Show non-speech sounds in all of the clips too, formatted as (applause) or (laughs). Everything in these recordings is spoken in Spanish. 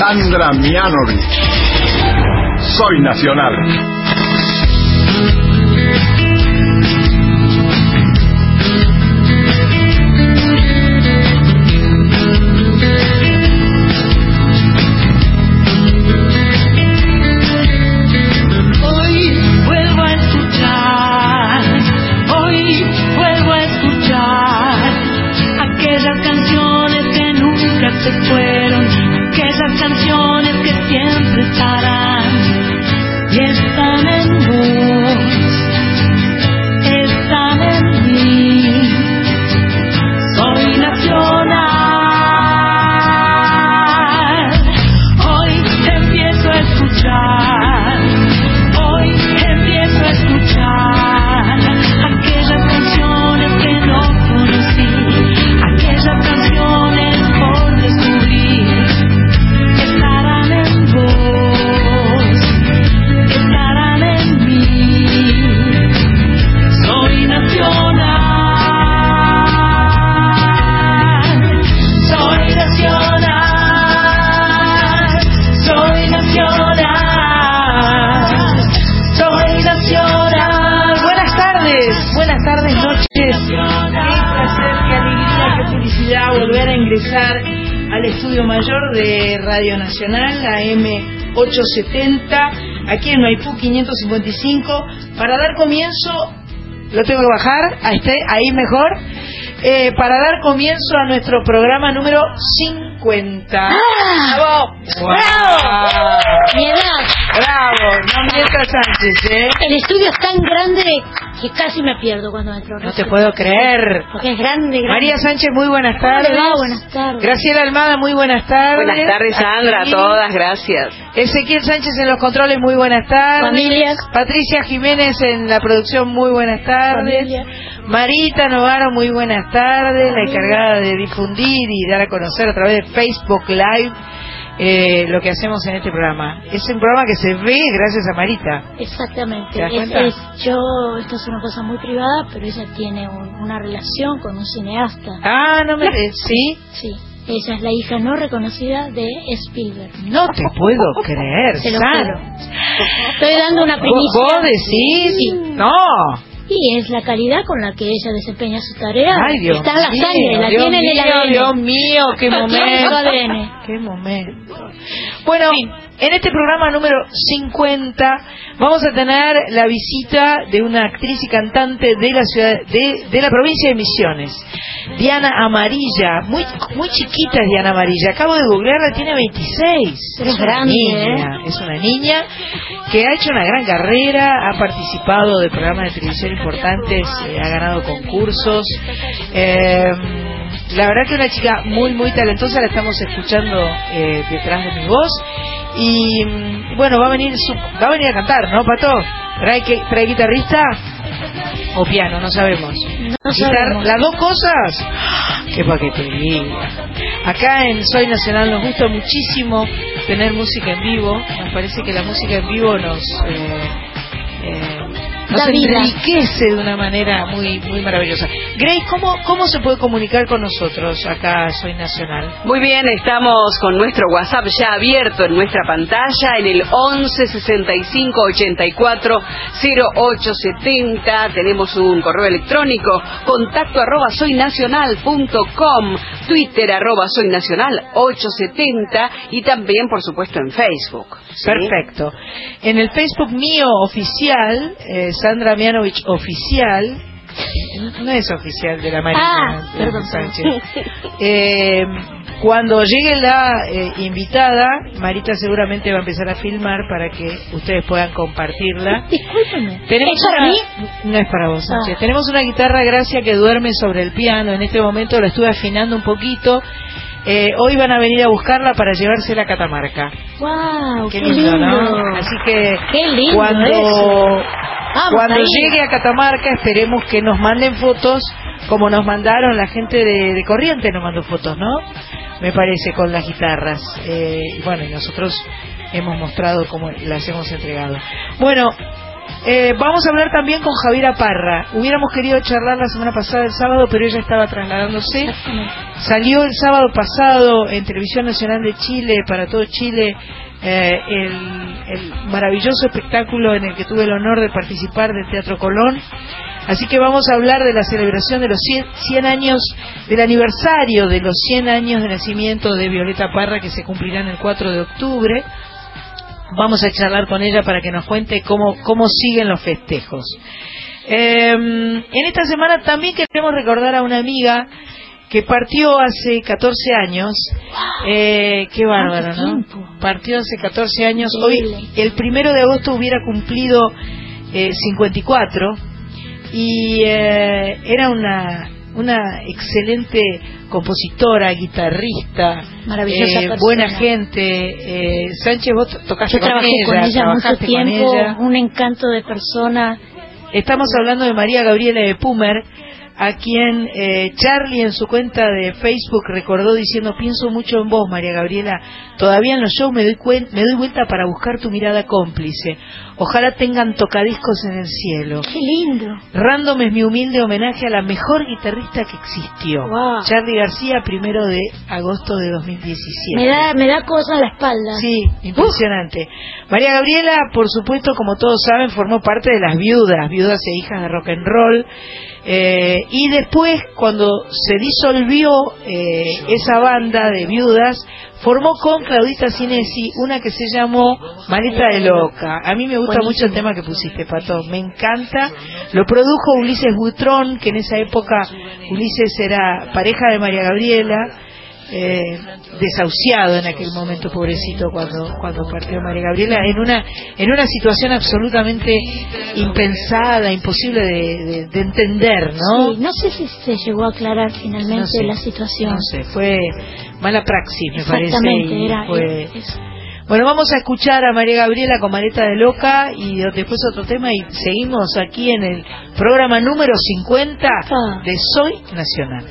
Sandra Mianovich. Soy Nacional. M870, aquí en Maipú 555, para dar comienzo, lo tengo que bajar, ahí, esté, ahí mejor, eh, para dar comienzo a nuestro programa número 50. ¡Ah! ¡Bravo! ¡Bravo! Mi edad. ¡Bravo! No mientas Sánchez, ¿eh? El estudio es tan grande que casi me pierdo cuando entro. No te puedo creer. Porque es grande, grande. María Sánchez, muy buenas ¿Cómo le tardes. va? Buenas tardes. Graciela Almada, muy buenas tardes. Buenas tardes, Sandra, a todas, gracias. Ezequiel Sánchez en los controles, muy buenas tardes. Familias. Patricia Jiménez en la producción, muy buenas tardes. Familia. Marita Novaro, muy buenas tardes. La encargada de difundir y dar a conocer a través de Facebook Live eh, lo que hacemos en este programa. Es un programa que se ve gracias a Marita. Exactamente. ¿Te das Es- yo, esto es una cosa muy privada, pero ella tiene un- una relación con un cineasta. Ah, no me... eh, ¿Sí? Sí. Ella es la hija no reconocida de Spielberg. No te puedo (laughs) creer, Te lo Sara. juro. Estoy dando una ¿Vos, primicia. vos decís? Sí. No. Y es la calidad con la que ella desempeña su tarea. Ay, Dios Está en la mío, sangre, la Dios tiene en el mío, ADN. Dios mío, qué (laughs) momento. Qué momento. Bueno, en este programa número 50 vamos a tener la visita de una actriz y cantante de la ciudad de, de la provincia de Misiones. Diana Amarilla, muy muy chiquita es Diana Amarilla. Acabo de googlearla, tiene 26. Pero es una grande, niña, es una niña que ha hecho una gran carrera, ha participado de programas de televisión importantes, eh, ha ganado concursos. Eh, la verdad que una chica muy, muy talentosa, la estamos escuchando eh, detrás de mi voz. Y mm, bueno, va a venir su, va a venir a cantar, ¿no, Pato? ¿Trae, que- trae guitarrista o piano? No sabemos. No sabemos. ¿Las dos cosas? ¡Qué paquetería! Acá en Soy Nacional nos gusta muchísimo tener música en vivo. Nos parece que la música en vivo nos, eh, eh, nos vida. enriquece de una manera muy muy maravillosa. Grace, ¿cómo, ¿cómo se puede comunicar con nosotros acá Soy Nacional? Muy bien, estamos con nuestro WhatsApp ya abierto en nuestra pantalla en el 11 65 84 08 70. Tenemos un correo electrónico, contacto arroba soynacional.com, Twitter arroba soynacional 870 y también, por supuesto, en Facebook. ¿sí? Perfecto. En el Facebook mío oficial, eh, Sandra Mianovich oficial, no es oficial de la Marina Ah, perdón. Sánchez. Eh, cuando llegue la eh, invitada, Marita seguramente va a empezar a filmar para que ustedes puedan compartirla. Discúlpeme. Tenemos ¿Es para una- mí? No es para vos, Sánchez. Ah. Tenemos una guitarra Gracia que duerme sobre el piano. En este momento la estuve afinando un poquito. Eh, hoy van a venir a buscarla para llevársela a Catamarca. ¡Wow! Qué lindo, ¿no? Así que Qué lindo cuando eso. Vamos cuando llegue a Catamarca esperemos que nos manden fotos como nos mandaron la gente de, de Corrientes nos mandó fotos, ¿no? Me parece con las guitarras. Eh, y bueno, y nosotros hemos mostrado cómo las hemos entregado. Bueno, Eh, vamos a hablar también con Javiera Parra. Hubiéramos querido charlar la semana pasada, el sábado, pero ella estaba trasladándose. Salió el sábado pasado en Televisión Nacional de Chile, para todo Chile, eh, el, maravilloso espectáculo en el que tuve el honor de participar del Teatro Colón. Así que vamos a hablar de la celebración de los 100, 100 años, del aniversario de los 100 años de nacimiento de Violeta Parra, que se cumplirán el 4 de octubre. Vamos a charlar con ella para que nos cuente cómo, cómo siguen los festejos. Eh, en esta semana también queremos recordar a una amiga que partió hace 14 años. Eh, qué bárbaro, ¿Cuánto ¿no? Partió hace 14 años. Hoy, el primero de agosto hubiera cumplido eh, 54 y eh, era una una excelente compositora, guitarrista, Maravillosa eh, buena gente. Eh, Sánchez, vos tocaste Yo trabajé con ella, mucho trabajaste con tiempo, ella. un encanto de persona. Estamos hablando de María Gabriela de Pumer, a quien eh, Charlie en su cuenta de Facebook recordó diciendo, pienso mucho en vos, María Gabriela. Todavía en los shows me doy, me doy vuelta para buscar tu mirada cómplice. Ojalá tengan tocadiscos en el cielo. Qué lindo. Random es mi humilde homenaje a la mejor guitarrista que existió. Wow. Charlie García, primero de agosto de 2017. Me da, me da cosa en la espalda. Sí, impresionante. María Gabriela, por supuesto, como todos saben, formó parte de las viudas, viudas e hijas de rock and roll. Eh, y después, cuando se disolvió eh, esa banda de viudas, formó con Claudita Cinesi una que se llamó Maleta de Loca. A mí me gusta Buenísimo. mucho el tema que pusiste, Pato. Me encanta. Lo produjo Ulises Butrón, que en esa época Ulises era pareja de María Gabriela eh, desahuciado en aquel momento pobrecito cuando cuando partió María Gabriela en una en una situación absolutamente impensada imposible de, de- de entender no Sí, no sé si se llegó a aclarar finalmente No sé, la situación. no sé fue mala praxis me parece Exactamente, y era fue- es- bueno vamos a escuchar a María Gabriela con Maleta de Loca y después otro tema y seguimos aquí en el programa número 50 Ah. de Soy Nacional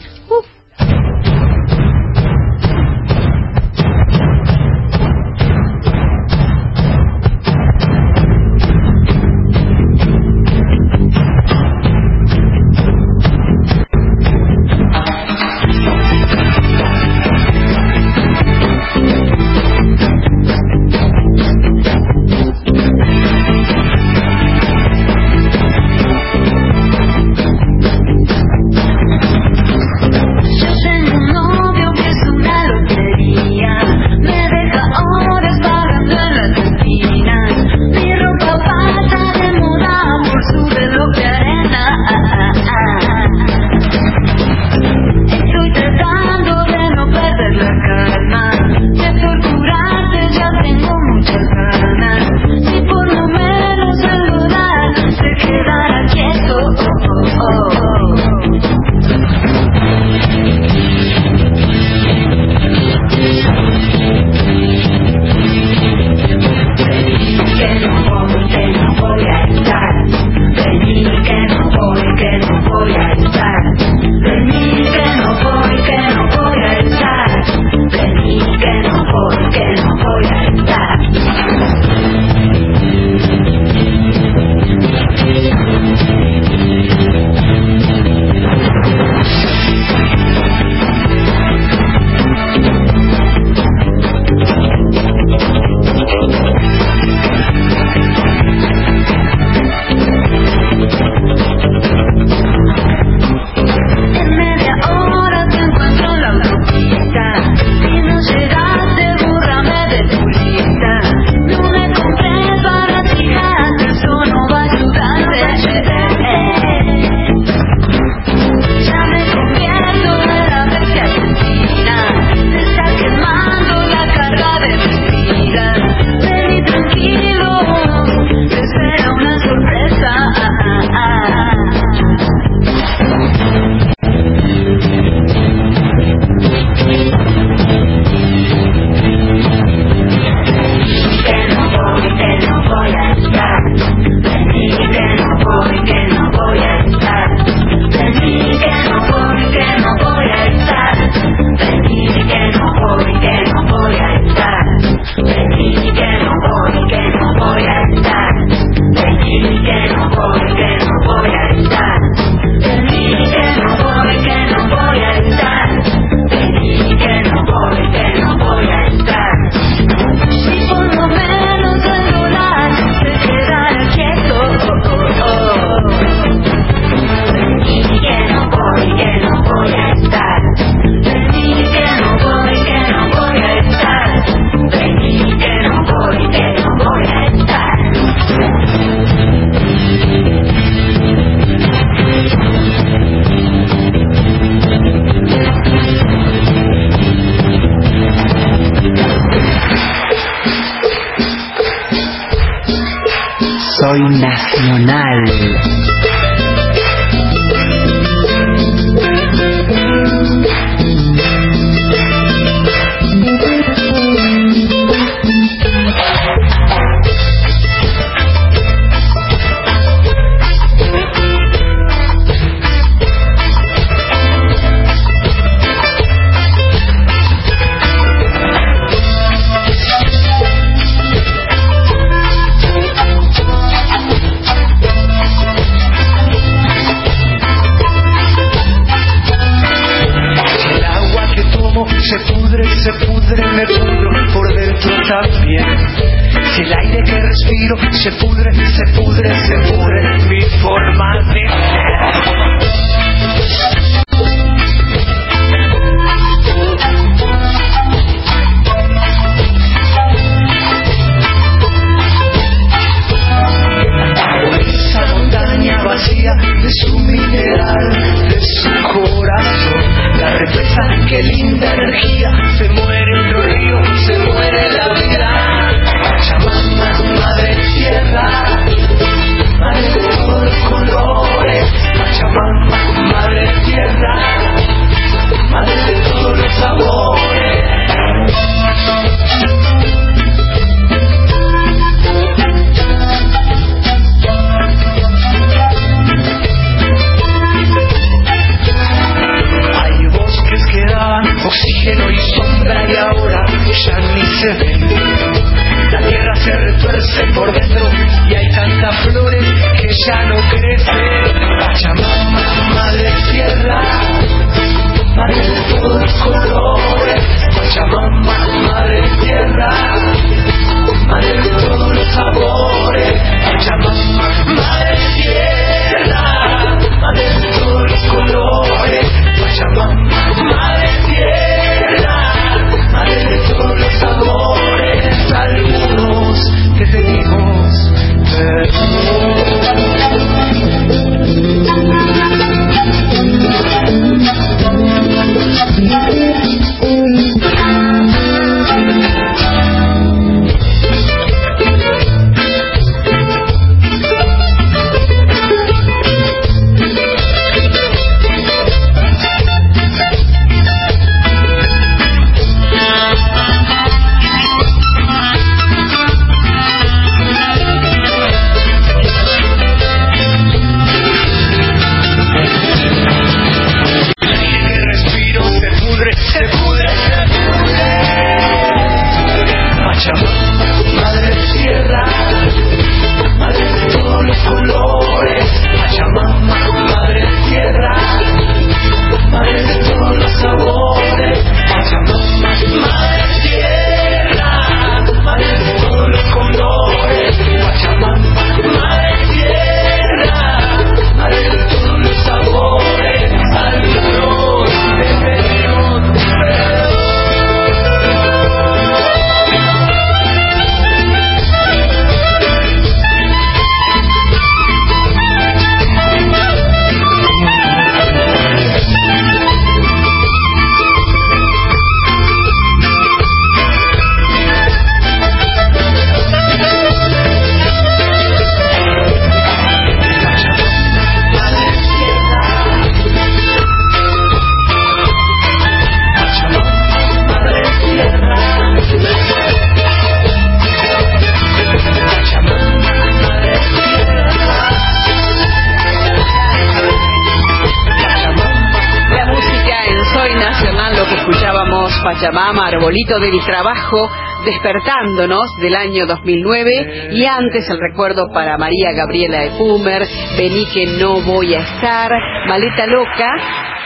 ámbito del trabajo, despertándonos del año 2009 y antes el recuerdo para María Gabriela de Pumer, Vení que no voy a estar, Maleta Loca,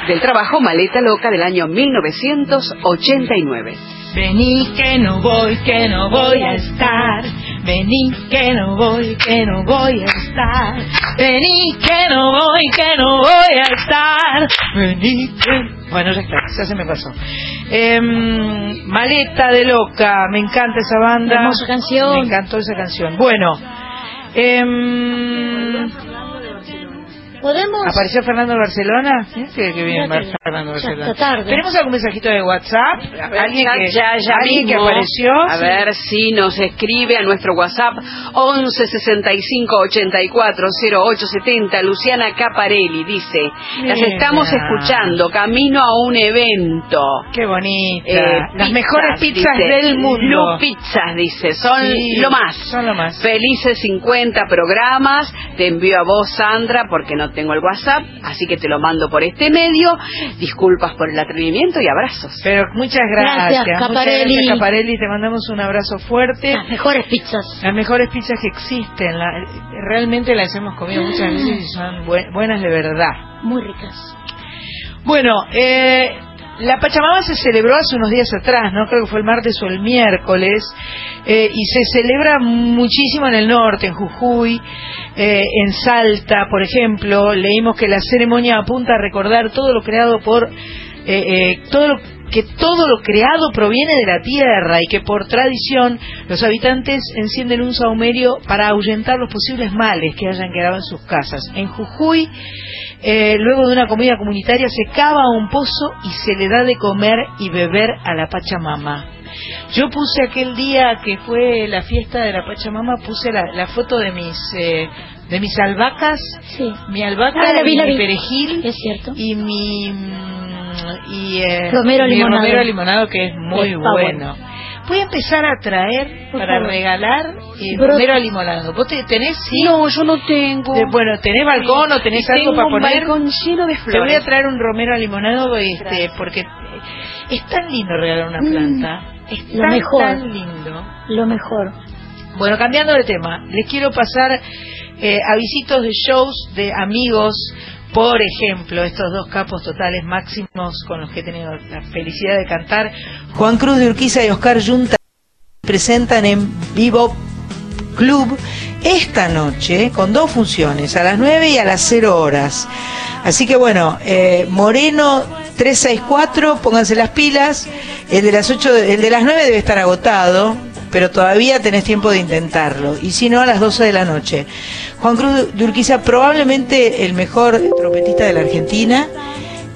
del trabajo Maleta Loca del año 1989. Vení que no voy, que no voy a estar. Vení que no voy, que no voy a estar. Vení que no voy, que no voy a estar. Vení que... Bueno, ya está, ya se me pasó. Em, Maleta de Loca, me encanta esa banda. Hermosa canción. Me encantó esa canción. Bueno. Eh, Podemos. ¿Apareció Fernando Barcelona? Sí, sí, que viene te- Fernando ya Barcelona. está tarde. ¿Tenemos algún mensajito de WhatsApp? ¿Alguien que, ya, ya alguien que apareció? A Sí. ver si nos escribe a nuestro WhatsApp 11 65 84 08 70. Luciana Caparelli dice: Las estamos escuchando camino a un evento. Qué bonita. Eh, Las pizzas, mejores pizzas dice. del mundo. Lu Pizzas, dice, son Sí, lo más. Son lo más. Felices 50 programas. Te envío a vos, Sandra, porque no tengo el WhatsApp, así que te lo mando por este medio. Disculpas por el atrevimiento y abrazos. Pero muchas gracias. Gracias, Muchas Caparelli. gracias, Caparelli. Te mandamos un abrazo fuerte. Las mejores pizzas. Las mejores pizzas que existen. La- realmente las hemos comido muchas veces y son bue- buenas de verdad. Muy ricas. Bueno, eh, la Pachamama se celebró hace unos días atrás, ¿no? Creo que fue el martes o el miércoles, eh, y se celebra muchísimo en el norte, en Jujuy, eh, en Salta, por ejemplo. Leímos que la ceremonia apunta a recordar todo lo creado por, eh, eh, todo lo que todo lo creado proviene de la tierra y que por tradición los habitantes encienden un saumerio para ahuyentar los posibles males que hayan quedado en sus casas. En Jujuy, eh, luego de una comida comunitaria, se cava un pozo y se le da de comer y beber a la Pachamama. Yo puse aquel día que fue la fiesta de la Pachamama, puse la, la foto de mis eh, de mis albahacas, Sí. mi albahaca Ah, la vi, y la mi perejil Es cierto. y mi mm, y eh, Romero mi limonado. romero limonado que es muy bueno. Voy a empezar a traer Por para favor. regalar eh, romero limonado. ¿Vos te- tenés sí? No, yo no tengo. De- bueno, ¿tenés balcón o tenés algo para un poner? balcón lleno de Te voy flores. a traer un romero limonado este, porque es tan lindo regalar una Mm, planta. es lo mejor. tan lindo. Lo mejor. Bueno, cambiando de tema, les quiero pasar eh, avisitos de shows de amigos, por ejemplo, estos dos capos totales máximos con los que he tenido la felicidad de cantar, Juan Cruz de Urquiza y Oscar Yunta presentan en Vivo Club esta noche con dos funciones, a las 9 y a las 0 horas. Así que bueno, eh, Moreno 364, pónganse las pilas. El de las 8, de- el de las 9 debe estar agotado, pero todavía tenés tiempo de intentarlo. Y si no, a las 12 de la noche. Juan Cruz de Urquiza, probablemente el mejor trompetista de la Argentina.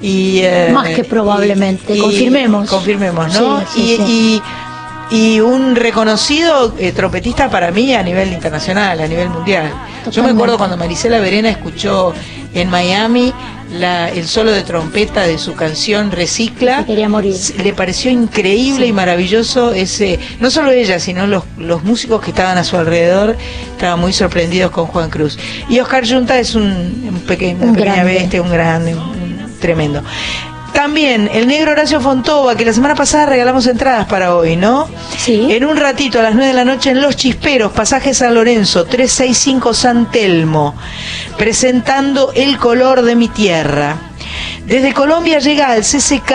Y, eh, Más que probablemente, confirmemos. Confirmemos, ¿no? Sí, sí, y, sí. y- y un reconocido eh, trompetista para mí a nivel internacional, a nivel mundial. Yo me acuerdo cuando Marisela Verena escuchó en Miami la- el solo de trompeta de su canción Recicla. Quería morir. Le pareció increíble y maravilloso ese, no solo ella, sino los, los músicos que estaban a su alrededor, estaban muy sorprendidos con Juan Cruz. Y Oscar Junta es un, un pequeño, Un una pequeña grande. bestia, un grande, un- un tremendo. También el negro Horacio Fontova, que la semana pasada regalamos entradas para hoy, ¿no? Sí. En un ratito, a las 9 de la noche, en Los Chisperos, pasaje San Lorenzo, 365 San Telmo, presentando El color de mi tierra. Desde Colombia llega al CCK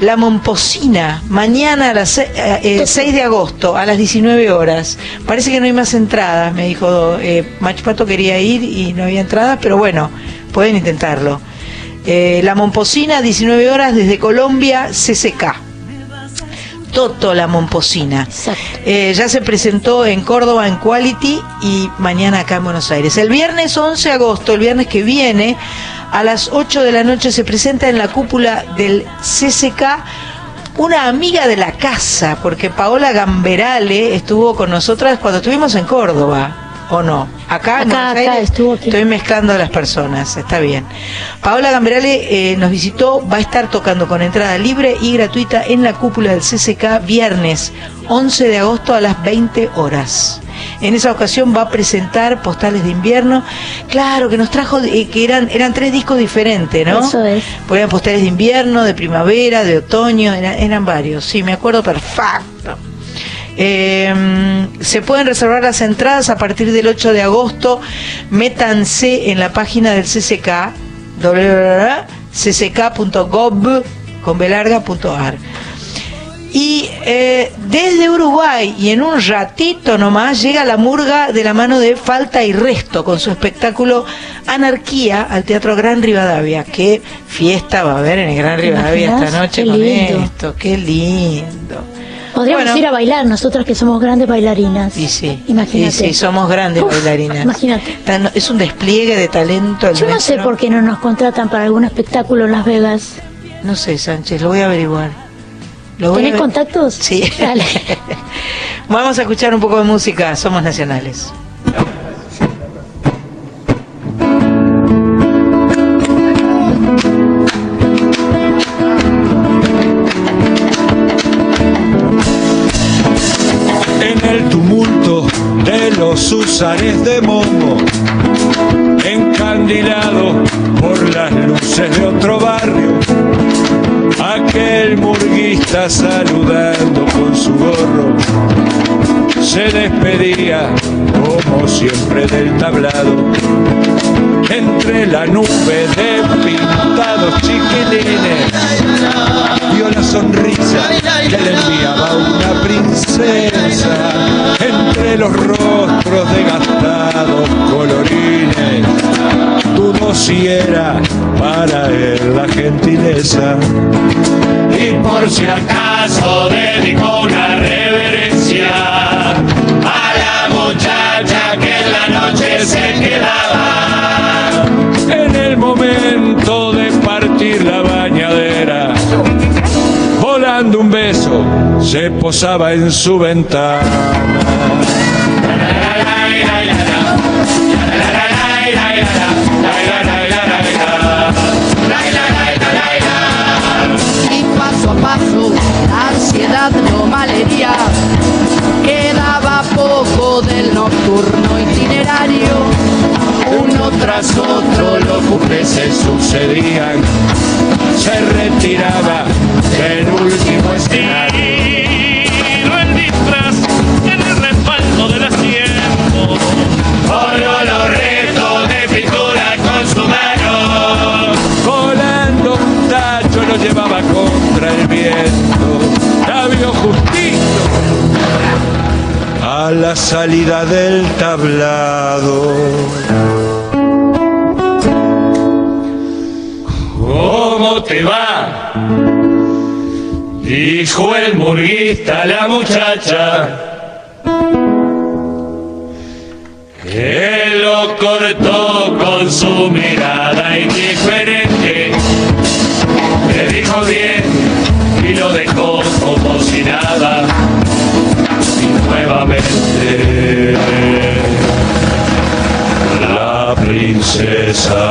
La Momposina, mañana a las se- eh, eh, 6 de agosto, a las 19 horas. Parece que no hay más entradas, me dijo eh, Machpato quería ir y no había entradas, pero bueno, pueden intentarlo. Eh, la Momposina, 19 horas, desde Colombia, CCK. Toto La Momposina. Eh, ya se presentó en Córdoba en Quality y mañana acá en Buenos Aires. El viernes 11 de agosto, el viernes que viene, a las 8 de la noche se presenta en la cúpula del CCK una amiga de la casa, porque Paola Gamberale estuvo con nosotras cuando estuvimos en Córdoba. ¿O no? Acá, en Acá, estuvo aquí. Estoy mezclando a las personas, está bien. Paola Gamberale eh, nos visitó, va a estar tocando con entrada libre y gratuita en la cúpula del CCK viernes 11 de agosto a las 20 horas. En esa ocasión va a presentar Postales de Invierno. Claro, que nos trajo, eh, que eran, eran tres discos diferentes, ¿no? Eso es. Pues eran Postales de Invierno, de primavera, de otoño, eran, eran varios. Sí, me acuerdo perfecto. Eh, se pueden reservar las entradas a partir del 8 de agosto. Métanse en la página del CCK, con belarga.ar. Y eh, desde Uruguay y en un ratito nomás llega la murga de la mano de Falta y Resto con su espectáculo Anarquía al Teatro Gran Rivadavia. Qué fiesta va a haber en el Gran ¿Te Rivadavia esta noche Qué con lindo. esto, qué lindo. Podríamos Bueno. ir a bailar, nosotras que somos grandes bailarinas. Y sí, Imagínate. y sí, somos grandes Uf, bailarinas. Imagínate. Tan- Es un despliegue de talento. el Yo no sé por qué no nos contratan para algún espectáculo en Las Vegas. No sé, Sánchez, lo voy a averiguar. Lo voy a ¿Tenés contactos? Sí. Dale. (laughs) Vamos a escuchar un poco de música, somos nacionales. Usares de Momo, encandilado por las luces de otro barrio, aquel murguista saludando con su gorro, se despedía como siempre del tablado, entre la nube de pintados chiquilines vio la sonrisa que le enviaba una princesa entre los rostros desgastados colorines. Dudó si era para él la gentileza. Y por si acaso dedicó una reverencia a la muchacha que en la noche se quedaba en el momento de partir la bañadera. Volando un beso, se posaba en su ventana. y paso a paso la ansiedad lo malhería. Quedaba poco del nocturno itinerario. Uno tras otro los buques se sucedían, se retiraba del último escenario. el disfraz en el respaldo del asiento. Oro los restos de pintura con su mano. Volando un tacho lo llevaba contra el viento. La vio justito a la salida del tablado. ¿Cómo te va? Dijo el murguista la muchacha. que lo cortó con su mirada indiferente. Le dijo bien y lo dejó como si nada. Y nuevamente la princesa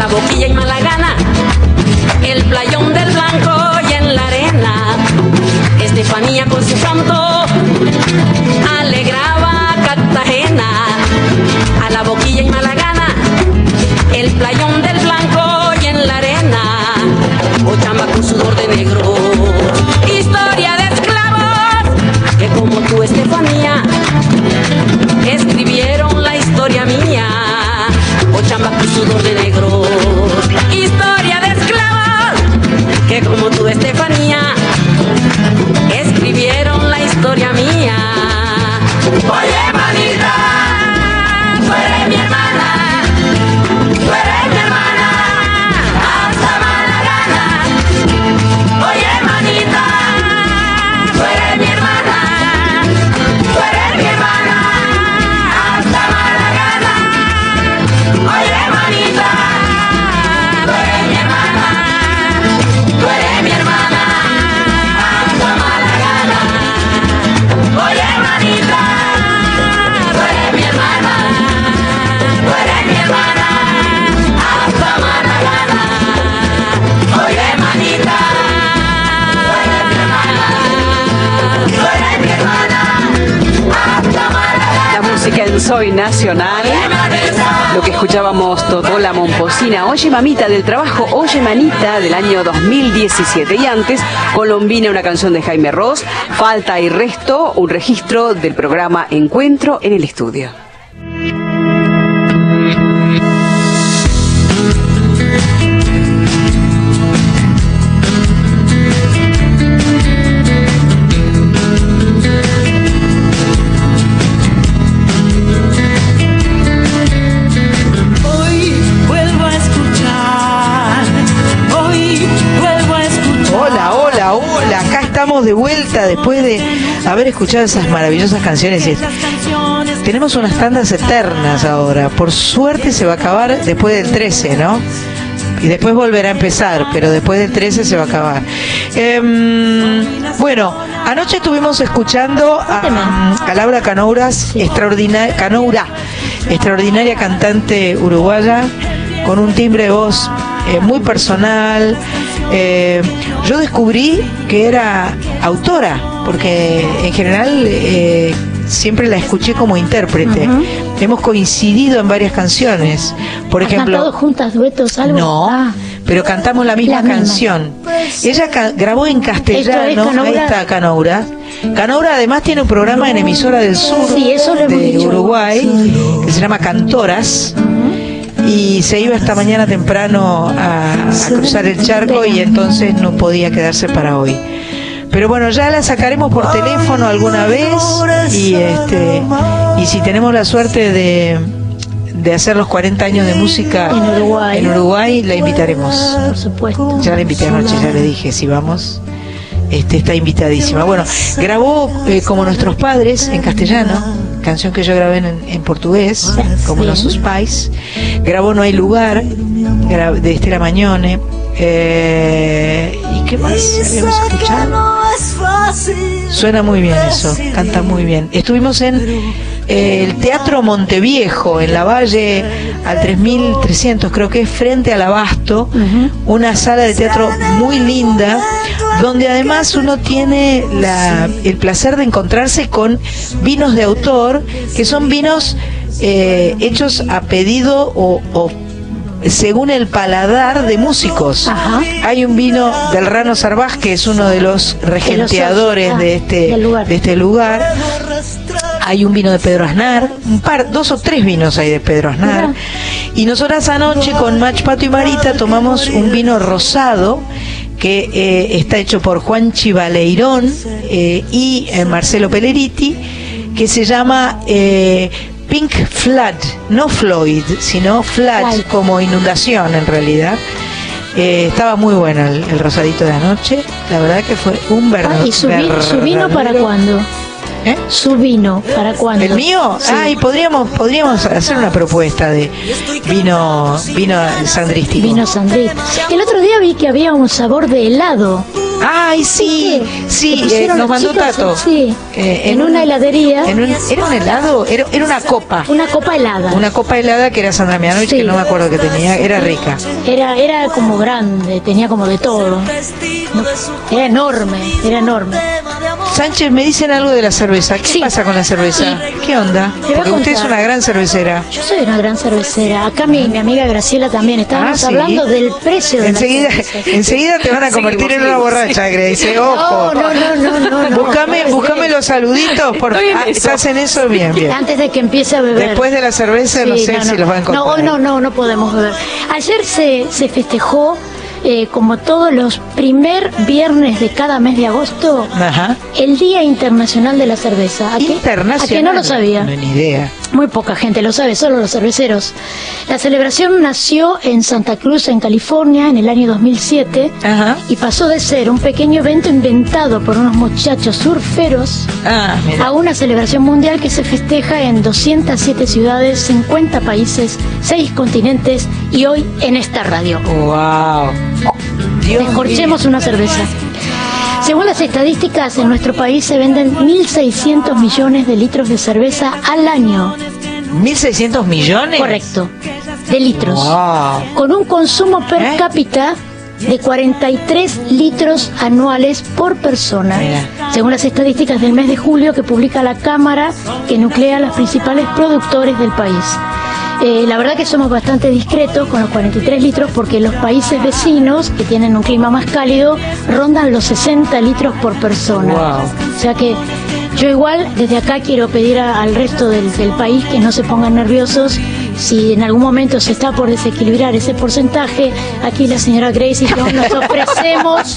la boquilla y Malagana, el Oye Mamita del trabajo Oye Manita del año 2017 y antes Colombina, una canción de Jaime Ross, Falta y Resto, un registro del programa Encuentro en el estudio. De vuelta después de haber escuchado esas maravillosas canciones. Tenemos unas tandas eternas ahora. Por suerte se va a acabar después del 13, ¿no? Y después volverá a empezar, pero después del 13 se va a acabar. Em, bueno, anoche estuvimos escuchando a, a Laura Canouras, extraordinaria, Canoura, extraordinaria cantante uruguaya, con un timbre de voz eh, muy personal. Eh, yo descubrí que era autora, porque en general eh, siempre la escuché como intérprete. Hemos coincidido en varias canciones. Por ¿Han ejemplo, cantado juntas duetos algo? no, Ah, pero cantamos la misma La misma. canción. Ella ca- grabó en Esto es castellano, Canoura. ahí está Canoura. Canoura además tiene un programa en emisora del sur Sí, eso lo hemos de dicho. Uruguay que se llama Cantoras. Y se iba esta mañana temprano a, a cruzar el charco y entonces no podía quedarse para hoy. Pero bueno, ya la sacaremos por teléfono alguna vez y este y si tenemos la suerte de, de hacer los 40 años de música En Uruguay. en Uruguay, la invitaremos. por supuesto. Ya la invité anoche, ya le dije, si vamos, este, está invitadísima. Bueno, grabó eh, como nuestros padres en castellano, canción que yo grabé en, en portugués, como. Nossos Pais. Grabó No hay lugar, de Estela Mañone. Eh, ¿Y qué más habíamos escuchado? Suena muy bien eso, canta muy bien. Estuvimos en eh, el Teatro Monteviejo, en la Valle al 3300, creo que es frente al Abasto, una sala de teatro muy linda, donde además uno tiene la- el placer de encontrarse con vinos de autor, que son vinos eh, hechos a pedido o, o según el paladar de músicos. Ajá. Hay un vino del Rano Sarvaz que es uno de los regenteadores ah, de este del lugar. de este lugar. Hay un vino de Pedro Aznar, un par, dos o tres vinos hay de Pedro Aznar. Mira. Y nosotras anoche con Mach Pato y Marita tomamos un vino rosado que eh, está hecho por Juan Chivaleirón eh, y eh, Marcelo Pelleriti, que se llama Pink Flood, no Floyd, sino Flood, Flood. como inundación en realidad. Eh, estaba muy bueno el, el rosadito de anoche, la verdad que fue un verdadero. Ah, ¿Y su, vi- su vino para cuándo? ¿Eh? Su vino para cuándo? ¿El mío? Sí. Ay, podríamos, podríamos hacer una propuesta de vino, vino sandrístico. Vino Sandrita. El otro día vi que había un sabor de helado. Ay, sí, sí, ¿Te eh, nos mandó chicos? Tato. Sí. Eh, en, una heladería. en un- ¿Era un helado? Era, era una copa. Una copa helada. Una copa helada que era Sandra Mianovich, Sí. que no me acuerdo que tenía, era rica. Era, era como grande, tenía como de todo. Era enorme, era enorme. Sánchez, me dicen algo de la cerveza. ¿Qué Sí. pasa con la cerveza? ¿Qué onda? Porque usted es una gran cervecera. Yo soy una gran cervecera. Acá mi, mi amiga Graciela también. Estábamos Ah, hablando del precio de Enseguida, la cerveza. enseguida te van a convertir en una borracha, Grace. Ojo. No, no, no, no. Búscame, búscame los saluditos. Por... Ah. ¿Estás en eso? Bien, bien. Antes de que empiece a beber. Después de la cerveza, no sé si los va a encontrar. No, hoy no, no, no podemos beber. Ayer se, se festejó, eh, como todos los primer viernes de cada mes de agosto, Ajá. el Día Internacional de la Cerveza. ¿A qué? Internacional. ¿A que no lo sabía? No, ni idea. Muy poca gente lo sabe, solo los cerveceros. La celebración nació en Santa Cruz, en California, en el año 2007 Ajá. y pasó de ser un pequeño evento inventado por unos muchachos surferos Ah, a una celebración mundial que se festeja en 207 ciudades, 50 países, 6 continentes y hoy en esta radio. Wow. Dios Descorchemos una cerveza. Según las estadísticas, en nuestro país se venden 1.600 millones de litros de cerveza al año. mío. ¿1.600 millones? Correcto. De litros. Wow. Con un consumo per ¿Eh? cápita de 43 litros anuales por persona. Mira. Según las estadísticas del mes de julio que publica la Cámara que nuclea a los principales productores del país. Eh, la verdad que somos bastante discretos con los 43 litros porque los países vecinos que tienen un clima más cálido rondan los 60 litros por persona. Wow. O sea que yo igual desde acá quiero pedir a- al resto del, del país que no se pongan nerviosos. Si en algún momento se está por desequilibrar ese porcentaje, aquí la señora Grace y yo nos (laughs) ofrecemos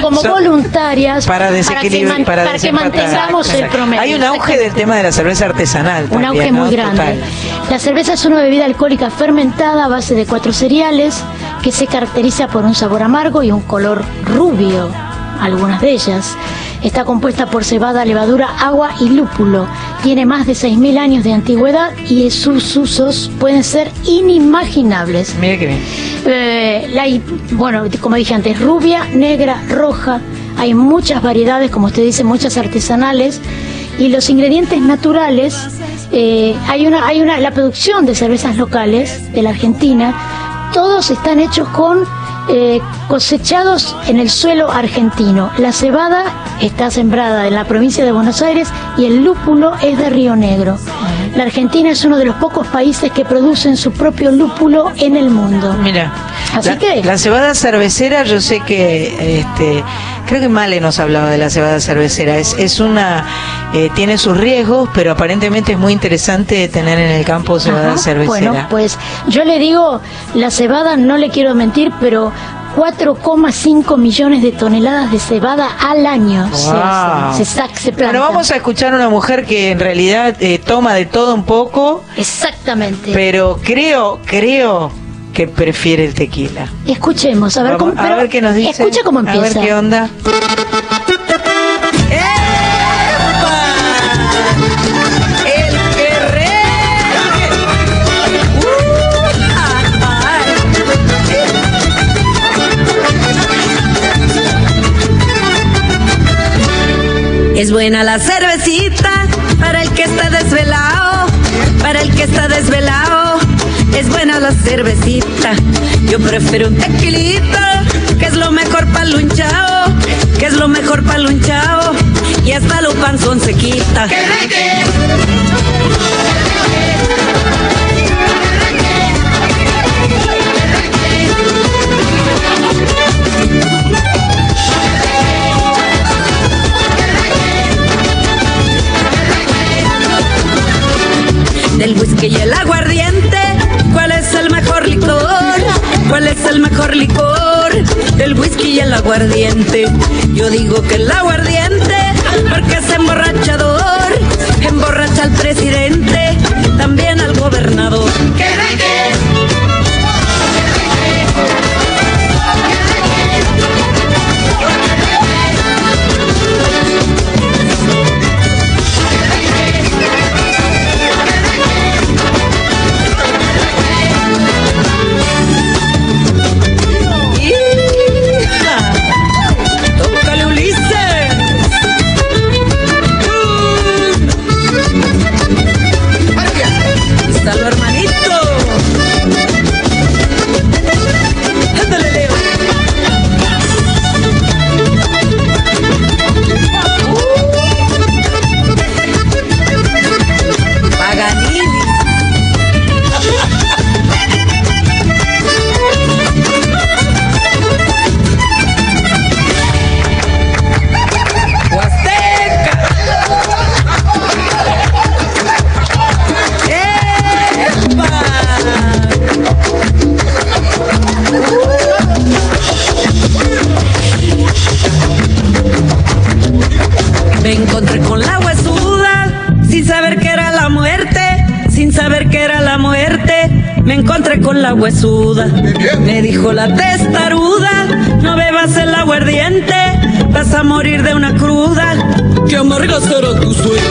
como So- voluntarias Para que, desequilibrar, man- para, que mantengamos el promedio. Hay un auge del tema de la cerveza artesanal. Un también, auge ¿no? muy grande. Total. La cerveza es una bebida alcohólica fermentada a base de cuatro cereales que se caracteriza por un sabor amargo y un color rubio, algunas de ellas. Está compuesta por cebada, levadura, agua y lúpulo. Tiene más de 6.000 años de antigüedad y sus usos pueden ser inimaginables. Mira que bien. Eh, la bueno, como dije antes, rubia, negra, roja. Hay muchas variedades, como usted dice, muchas artesanales. Y los ingredientes naturales, eh, hay una, hay una, la producción de cervezas locales de la Argentina, todos están hechos con eh, cosechados en el suelo argentino. La cebada está sembrada en la provincia de Buenos Aires y el lúpulo es de Río Negro. La Argentina es uno de los pocos países que producen su propio lúpulo en el mundo. Mira. Así la, que- la cebada cervecera, yo sé que, este, creo que Male nos hablaba de la cebada cervecera. Es, es una, eh, tiene sus riesgos, pero aparentemente es muy interesante tener en el campo cebada Ajá. cervecera. Bueno, pues yo le digo, la cebada, no le quiero mentir, pero 4,5 millones de toneladas de cebada al año se Wow. hacen, se, sac- se Bueno, plantan. vamos a escuchar a una mujer que en realidad eh, toma de todo un poco, Exactamente. pero creo, creo que prefiere el tequila. Escuchemos, a ver, Vamos cómo, a ver qué nos dice. Escucha cómo empieza. A ver qué onda. Es buena la cervecita para el que está desvelado, para el que está desvelado. Es buena la cervecita. Yo prefiero un tequilita, que es lo mejor para lunchao, que es lo mejor para lunchao. Y hasta lo panzón se quita. Aguardiente. Yo digo que el aguardiente, porque es emborrachador. Emborracha al presidente, también al gobernador. Huesuda, me dijo la testaruda, no bebas el aguardiente, vas a morir de una cruda, que amarga será tu suerte.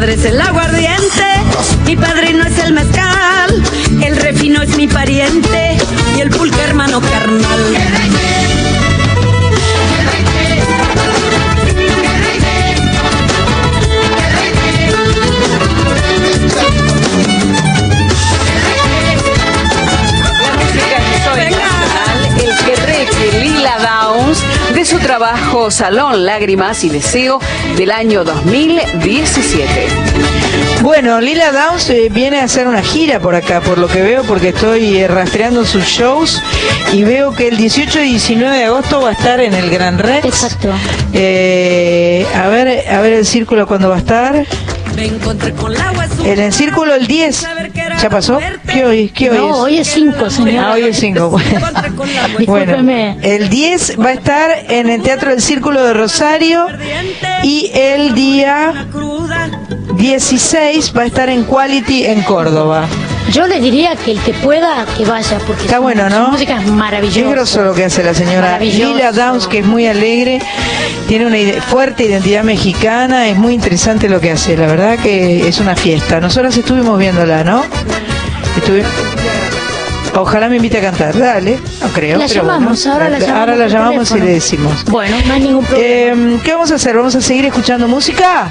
Mi padre es el aguardiente, Salón, Lágrimas y Deseo del año 2017. Bueno, Lila Downs eh, viene a hacer una gira por acá, por lo que veo, porque estoy eh, rastreando sus shows y veo que el 18 y 19 de agosto va a estar en el Gran Rex. Exacto. Eh, a ver, a ver el círculo cuándo va a estar. En el círculo el 10. ¿Ya pasó? ¿Qué hoy, qué hoy No, es? hoy es 5, señor. Ah, hoy es 5. (laughs) Bueno, el 10 va a estar en el Teatro del Círculo de Rosario y el día 16 va a estar en Quality en Córdoba. Yo le diría que el que pueda, que vaya, porque Está su- bueno, su ¿no? música es maravillosa. Es grosso lo que hace la señora. Lila Downs, que es muy alegre, tiene una ide- fuerte identidad mexicana, es muy interesante lo que hace, la verdad que es una fiesta. Nosotros estuvimos viéndola, ¿no? Estuvi- Ojalá me invite a cantar, dale, no creo. La pero llamamos, bueno, ahora la llamamos Ahora la por llamamos y le decimos. Bueno, no hay ningún problema. Eh, ¿Qué vamos a hacer? ¿Vamos a seguir escuchando música?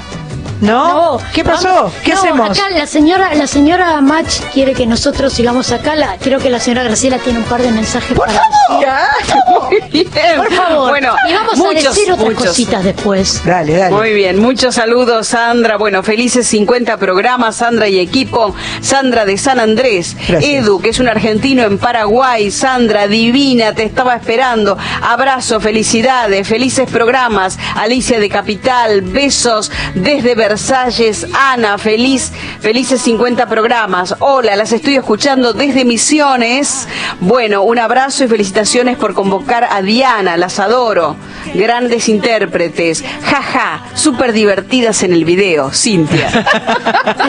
¿No? ¿Qué pasó? vamos- ¿Qué no, hacemos? Acá la señora, la señora Mach quiere que nosotros sigamos acá. La, creo que la señora Graciela tiene un par de mensajes para decir. (laughs) Por favor. Bueno, y vamos muchos, a decir otras muchos. cositas después. Dale, dale. Muy bien, muchos saludos Sandra. Bueno, felices 50 programas, Sandra y equipo. Sandra de San Andrés. Gracias. Edu, que es un argentino en Paraguay. Sandra, divina, te estaba esperando. Abrazo, felicidades, felices programas. Alicia de Capital, besos desde Versalles, Ana, feliz, felices 50 programas. Hola, las estoy escuchando desde Misiones. Bueno, un abrazo y felicitaciones por convocar a Diana, las adoro. Grandes intérpretes. Jaja, súper divertidas en el video, Cintia. (laughs)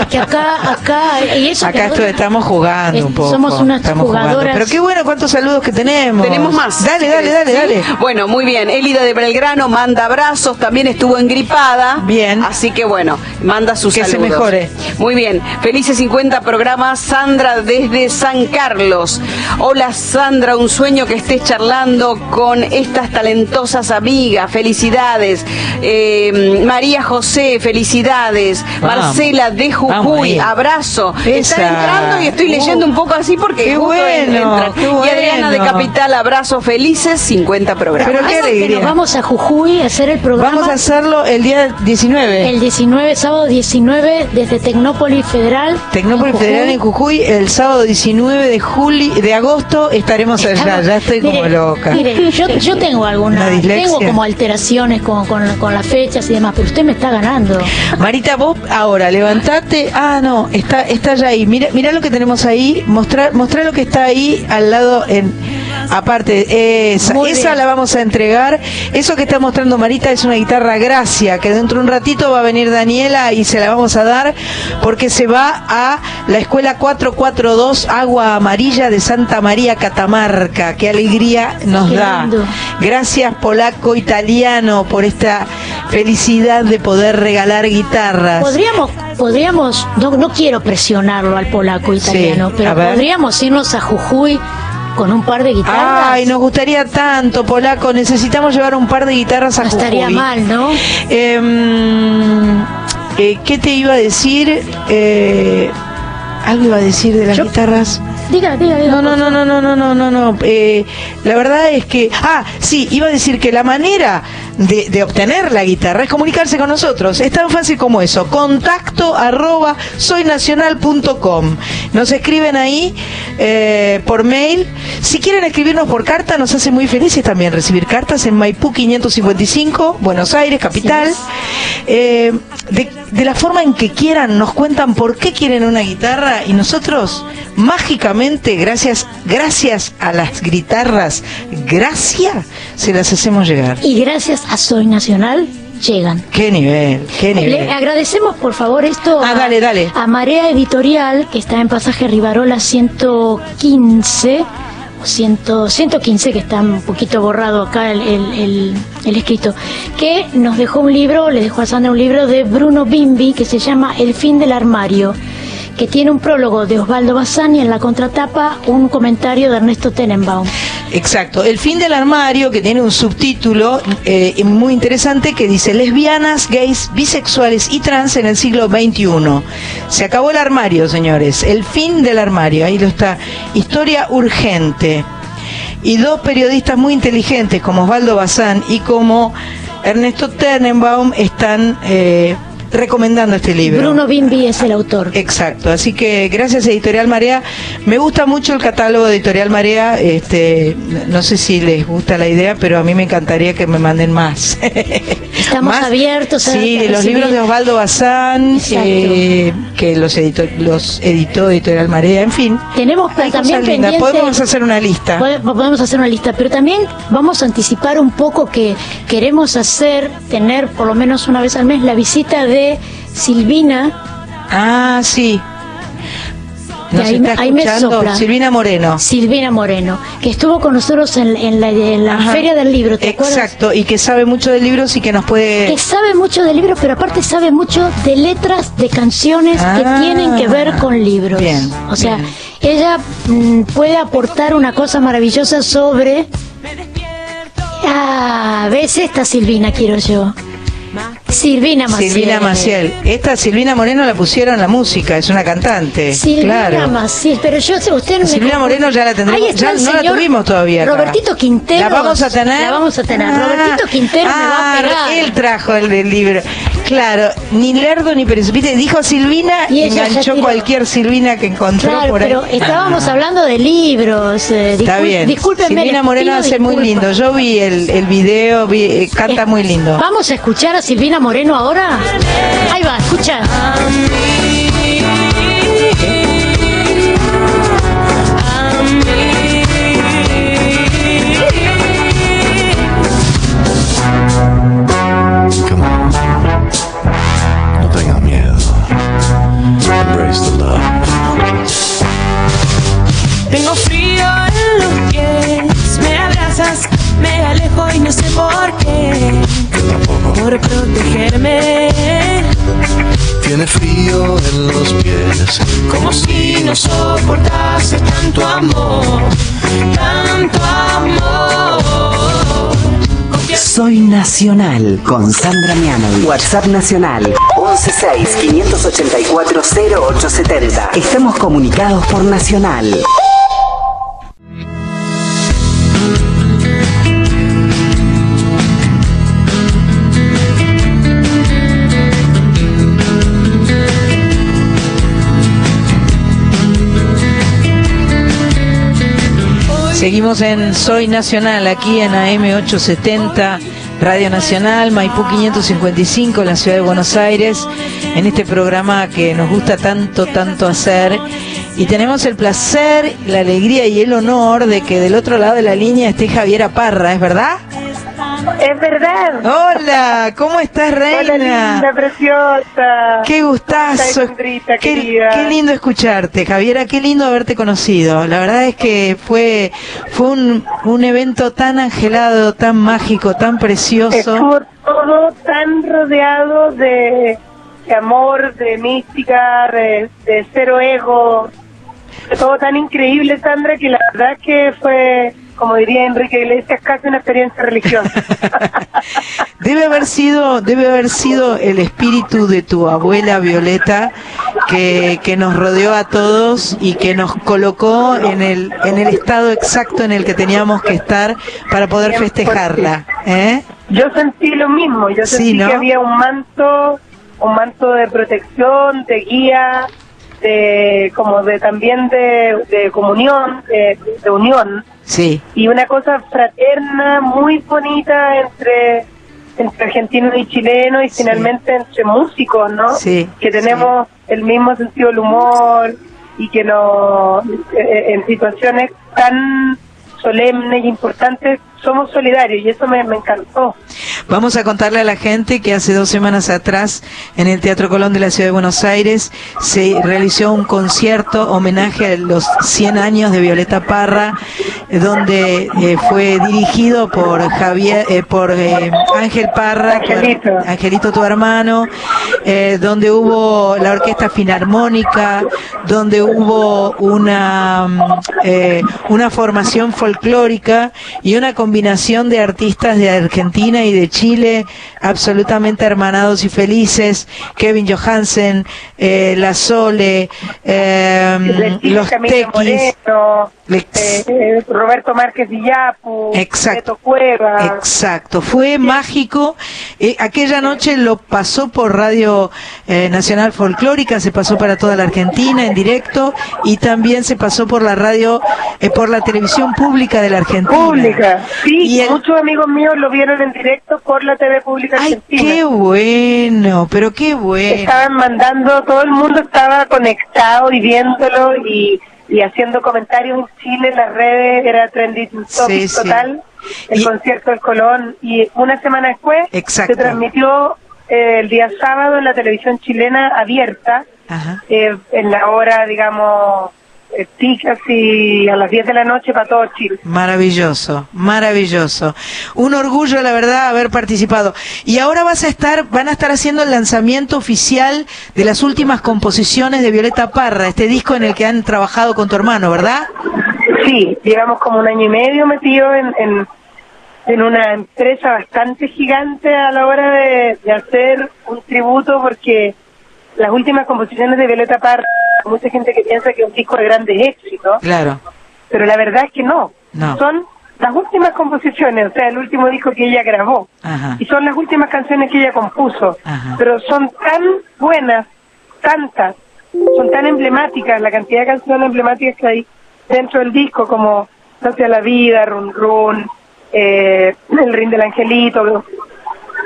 Es que acá, acá, y eso Acá esto estamos jugando Es- un poco. somos unas estamos jugando. jugadoras. Pero qué bueno cuántos saludos que tenemos. Tenemos más. Dale, dale, dale, dale. Bueno, muy bien. Elida de Belgrano manda abrazos, también estuvo engripada. Bien. Así que bueno, manda sus Que se saludos. mejore. Muy bien. Felices 50 programas. Sandra desde San Carlos. Hola Sandra, un sueño que estés charlando con estas talentosas amigas. Felicidades. Eh, María José, felicidades. Vamos. Marcela de Vamos. Jujuy, abrazo. Esa. Está entrando y estoy leyendo un poco así porque Qué bueno, entran. qué Y Adriana de. Capital, abrazo felices, 50 programas. Pero qué que alegría. nos vamos a Jujuy a hacer el programa. Vamos a hacerlo el día 19. El 19, sábado 19, desde Tecnópolis Federal. Tecnópolis en. Federal en Jujuy, el sábado 19 de julio, de agosto estaremos allá. Ya estoy como loca. Mire, yo, (laughs) yo tengo Una alguna, dislexia. tengo como alteraciones con, con, con las fechas y demás, pero usted me está ganando. Marita, vos ahora levantate. Ah, no, está, está ya ahí. Mira, mira lo que tenemos ahí. Mostrar, mostrar lo que está ahí al lado en. Aparte, esa, la vamos a entregar. Eso que está mostrando Marita es una guitarra Gracia, que dentro de un ratito va a venir Daniela y se la vamos a dar porque se va a la escuela 442 Agua Amarilla de Santa María Catamarca. Qué alegría nos Qué da. lindo. Gracias polaco italiano por esta felicidad de poder regalar guitarras. Podríamos, podríamos, no, no quiero presionarlo al polaco italiano, Sí, pero podríamos irnos a Jujuy con un par de guitarras. Ay, nos gustaría tanto, polaco. Necesitamos llevar un par de guitarras a no estaría Jujuy. mal, ¿no? Em, eh, ¿Qué te iba a decir? Eh, algo iba a decir de las Yo- guitarras. Diga, diga, diga. No, no, no, no, no, no, no, no, no. Eh, la verdad es que, ah, sí, iba a decir que la manera de, de obtener la guitarra es comunicarse con nosotros. Es tan fácil como eso. Contacto arroba soynacional.com. Nos escriben ahí eh, por mail. Si quieren escribirnos por carta, nos hace muy felices también recibir cartas en Maipú 555, Buenos Aires, capital. Eh, de, de la forma en que quieran, nos cuentan por qué quieren una guitarra y nosotros mágicamente, gracias, gracias a las guitarras, gracias, se las hacemos llegar. Y gracias a Soy Nacional llegan. Qué nivel, qué nivel. Le agradecemos por favor esto Ah, a, dale, dale. a Marea Editorial, que está en pasaje Rivarola 115, o 100, 115, que está un poquito borrado acá el, el- el- el escrito, que nos dejó un libro, le dejó a Sandra un libro de Bruno Bimbi, que se llama El fin del armario que tiene un prólogo de Osvaldo Bazán y en la contratapa un comentario de Ernesto Tenenbaum. Exacto, el fin del armario que tiene un subtítulo eh, muy interesante que dice lesbianas, gays, bisexuales y trans en el siglo XXI. Se acabó el armario, señores, el fin del armario, ahí lo está. Historia urgente. Y dos periodistas muy inteligentes como Osvaldo Bazán y como Ernesto Tenenbaum están eh, recomendando este libro. Bruno Bimbi es el autor. Exacto, así que gracias Editorial Marea. Me gusta mucho el catálogo de Editorial Marea. Este, no sé si les gusta la idea, pero a mí me encantaría que me manden más. Estamos abiertos a- Sí, los libros de Osvaldo Bazán, eh, que los editó, los editó Editorial Marea, en fin. Tenemos Hay también pendiente- Podemos hacer una lista. Pode- Podemos hacer una lista, pero también vamos a anticipar un poco que queremos hacer, tener por lo menos una vez al mes la visita de Silvina. Ah, sí. Nos ahí me- está ahí me escuchando sopla. Silvina Moreno. Silvina Moreno, que estuvo con nosotros en, en la, en la Ajá. Feria del Libro, ¿te acuerdas? Exacto, y que sabe mucho de libros y que nos puede... Que sabe mucho de libros, pero aparte sabe mucho de letras, de canciones Ah, que tienen que ver con libros. bien, o sea, bien. ella mm, puede aportar una cosa maravillosa sobre... Ah, ¿ves esta Silvina, quiero yo? Silvina Maciel. Silvina Maciel. Esta Silvina Moreno la pusieron la música, es una cantante. Silvina claro. Maciel, pero yo sé, usted me Silvina. Moreno ya la tendremos, ya no la tuvimos todavía. acá. Robertito Quintero. ¿La vamos a tener? La vamos a tener. Ah, Robertito Quintero me va a ah, pegar. Él trajo el, del libro. Claro, ni lerdo ni. Viste, dijo Silvina Y enganchó cualquier Silvina que encontró Claro, por ahí. pero estábamos hablando de libros. eh, Está bien. Discúlpenme. Silvina Moreno hace muy lindo. Yo vi el, el video, vi- eh, canta muy lindo. Vamos a escuchar a Silvina Moreno ahora. Ahí va, escucha. Por protegerme, Tiene frío en los pies. como si no soportase tanto amor, tanto amor. Soy Nacional con Sandra Mianovi. WhatsApp Nacional 116-584-0870. Estamos comunicados por Nacional. Seguimos en Soy Nacional, aquí en AM870, Radio Nacional, Maipú 555, en la ciudad de Buenos Aires, en este programa que nos gusta tanto, tanto hacer. Y tenemos el placer, la alegría y el honor de que del otro lado de la línea esté Javiera Parra, ¿es verdad? Es verdad. Hola, ¿cómo estás, reina? Hola, linda, preciosa. Qué gustazo. ¿Cómo estás, Sandrita, Qué, querida? qué lindo escucharte, Javiera, qué lindo haberte conocido. La verdad es que fue fue un, un evento tan angelado, tan mágico, tan precioso. Estuvo todo tan rodeado de, de amor, de mística, de, de cero ego. Fue todo tan increíble, Sandra, que la verdad que fue, como diría Enrique Iglesias, casi una experiencia religiosa. (laughs) Debe haber sido, debe haber sido el espíritu de tu abuela Violeta que, que nos rodeó a todos y que nos colocó en el, en el estado exacto en el que teníamos que estar para poder festejarla. ¿eh? Yo sentí lo mismo, yo Sí, sentí ¿no? que había un manto, un manto de protección, de guía, de como de también de, de comunión, de, de unión Sí. y una cosa fraterna muy bonita entre entre argentinos y chilenos y finalmente entre músicos, ¿no? Sí, Que tenemos el mismo sentido del humor y que no eh, en situaciones tan solemnes e importantes somos solidarios y eso me, me encantó. Vamos a contarle a la gente que hace dos semanas atrás en el Teatro Colón de la Ciudad de Buenos Aires se realizó un concierto homenaje a los 100 años de Violeta Parra, eh, donde eh, fue dirigido por Javier, eh, por eh, Ángel Parra, tu Angelito. Angelito tu hermano, donde hubo la orquesta filarmónica, donde hubo una mm, una formación folclórica y una combinación de artistas de Argentina y de Chile absolutamente hermanados y felices, Kevin Johansen, eh, La Sole, eh, los Tequis, Moreno, Eh, Roberto Márquez Villapu, Exacto. Beto Cueva. Exacto, fue mágico. Eh, aquella noche lo pasó por Radio eh, Nacional Folclórica, se pasó para toda la Argentina en directo y también se pasó por la radio, eh, por la televisión pública de la Argentina. Pública. Sí, Y el- muchos amigos míos lo vieron en directo por la TV Pública Ay, Argentina. qué bueno, pero qué bueno. Estaban mandando, todo el mundo estaba conectado y viéndolo y, y haciendo comentarios en Chile, en las redes, era trending topic Sí, sí. total, el Y- concierto del Colón. Y una semana después Exacto. se transmitió eh, el día sábado en la televisión chilena abierta, eh, en la hora, digamos, eh, casi a las 10 de la noche para todo Chile. Maravilloso, maravilloso. Un orgullo, la verdad, haber participado. Y ahora vas a estar, van a estar haciendo el lanzamiento oficial de las últimas composiciones de Violeta Parra, este disco en el que han trabajado con tu hermano, ¿verdad? Sí, llevamos como un año y medio metido en, en, en una empresa bastante gigante a la hora de, de hacer un tributo porque las últimas composiciones de Violeta Parra, mucha gente que piensa que es un disco de grandes éxitos, Claro. pero la verdad es que no. No. Son las últimas composiciones, o sea, el último disco que ella grabó. Ajá. Y son las últimas canciones que ella compuso. Ajá. Pero son tan buenas, tantas, son tan emblemáticas, la cantidad de canciones emblemáticas que hay dentro del disco, como Hacia la vida, Run Run, eh, El Ring del Angelito,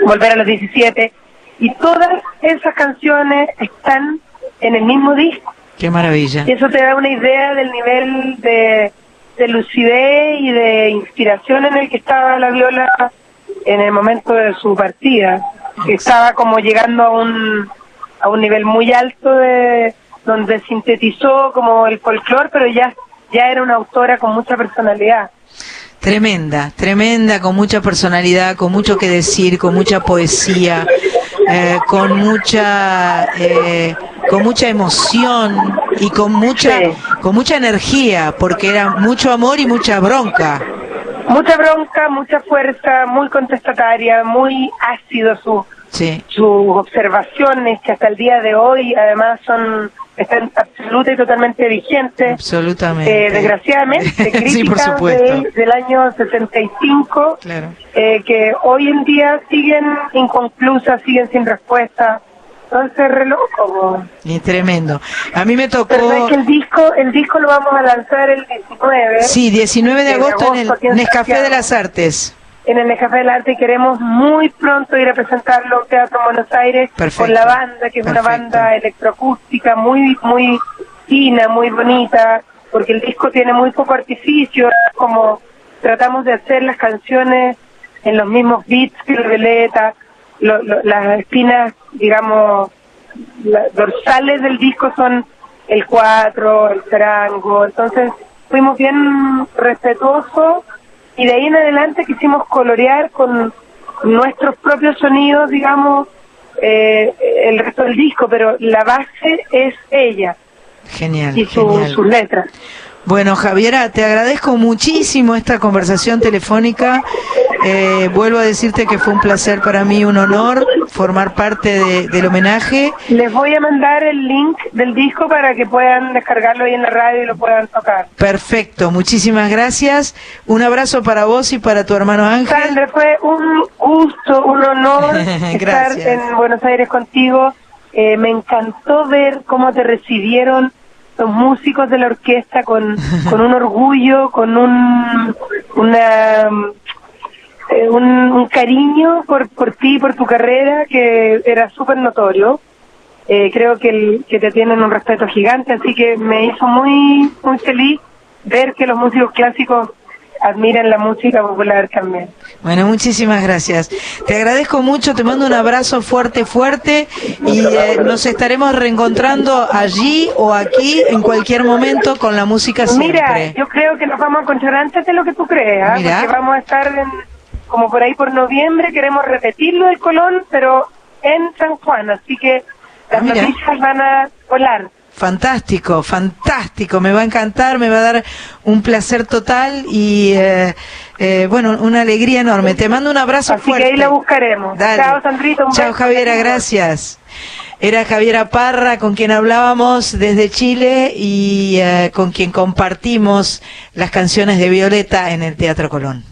Volver a los 17. Y todas esas canciones están en el mismo disco. Qué maravilla. Y eso te da una idea del nivel de, de lucidez y de inspiración en el que estaba la viola en el momento de su partida. Que estaba como llegando a un, a un nivel muy alto de donde sintetizó como el folclore, pero ya, ya era una autora con mucha personalidad. Tremenda, tremenda, con mucha personalidad, con mucho que decir, con mucha poesía, eh, con mucha, eh, con mucha emoción y con mucha, Sí. con mucha energía, porque era mucho amor y mucha bronca. Mucha bronca, mucha fuerza, muy contestataria, muy ácido su, Sí, sus observaciones que hasta el día de hoy además son están absoluta y totalmente vigentes. absolutamente. Eh, desgraciadamente, (laughs) sí, por críticas supuesto. de- del año 75 Claro. eh, que hoy en día siguen inconclusas, siguen sin respuesta. Entonces, re loco. po. Y tremendo. A mí me tocó, Pero es que el disco, el disco lo vamos a lanzar el 19. sí, 19 de de agosto en agosto el Nescafé de las Artes. En el Café del Arte y queremos muy pronto ir a presentarlo al Teatro Buenos Aires Perfecto. con la banda, que es una banda electroacústica muy, muy fina, muy bonita, porque el disco tiene muy poco artificio, como tratamos de hacer las canciones en los mismos beats que el Violeta, lo- lo- las espinas, digamos, la- dorsales del disco son el cuatro, el charango, entonces fuimos bien respetuosos y de ahí en adelante quisimos colorear con nuestros propios sonidos, digamos, eh, el resto del disco, pero la base es ella Genial, y su- genial. sus letras. Bueno, Javiera, te agradezco muchísimo esta conversación telefónica. Eh, vuelvo a decirte que fue un placer para mí, un honor formar parte de- del homenaje. Les voy a mandar el link del disco para que puedan descargarlo ahí en la radio y lo puedan tocar. Perfecto, muchísimas gracias. Un abrazo para vos y para tu hermano Ángel. Sandra, fue un gusto, un honor (laughs) estar en Buenos Aires contigo. Eh, me encantó ver cómo te recibieron los músicos de la orquesta con, con un orgullo, con un, una, eh, un, cariño por, por ti, por tu carrera, que era súper notorio. Eh, creo que, el- que te tienen un respeto gigante, así que me hizo muy, muy feliz ver que los músicos clásicos admiran la música popular también. Bueno, muchísimas gracias. Te agradezco mucho, te mando un abrazo fuerte, fuerte y eh, nos estaremos reencontrando allí o aquí en cualquier momento con la música siempre. Mira, yo creo que nos vamos a encontrar antes de lo que tú creas. Mira. porque vamos a estar en- como por ahí por noviembre, queremos repetirlo del Colón, pero en San Juan, así que las Ah, noticias van a volar. Fantástico, fantástico, me va a encantar, me va a dar un placer total y eh, eh, bueno, una alegría enorme. Te mando un abrazo Así fuerte. que ahí la buscaremos. Dale. Chao, Sandrito. un Chao, beso. Javiera, gracias. Era Javiera Parra con quien hablábamos desde Chile y eh, con quien compartimos las canciones de Violeta en el Teatro Colón.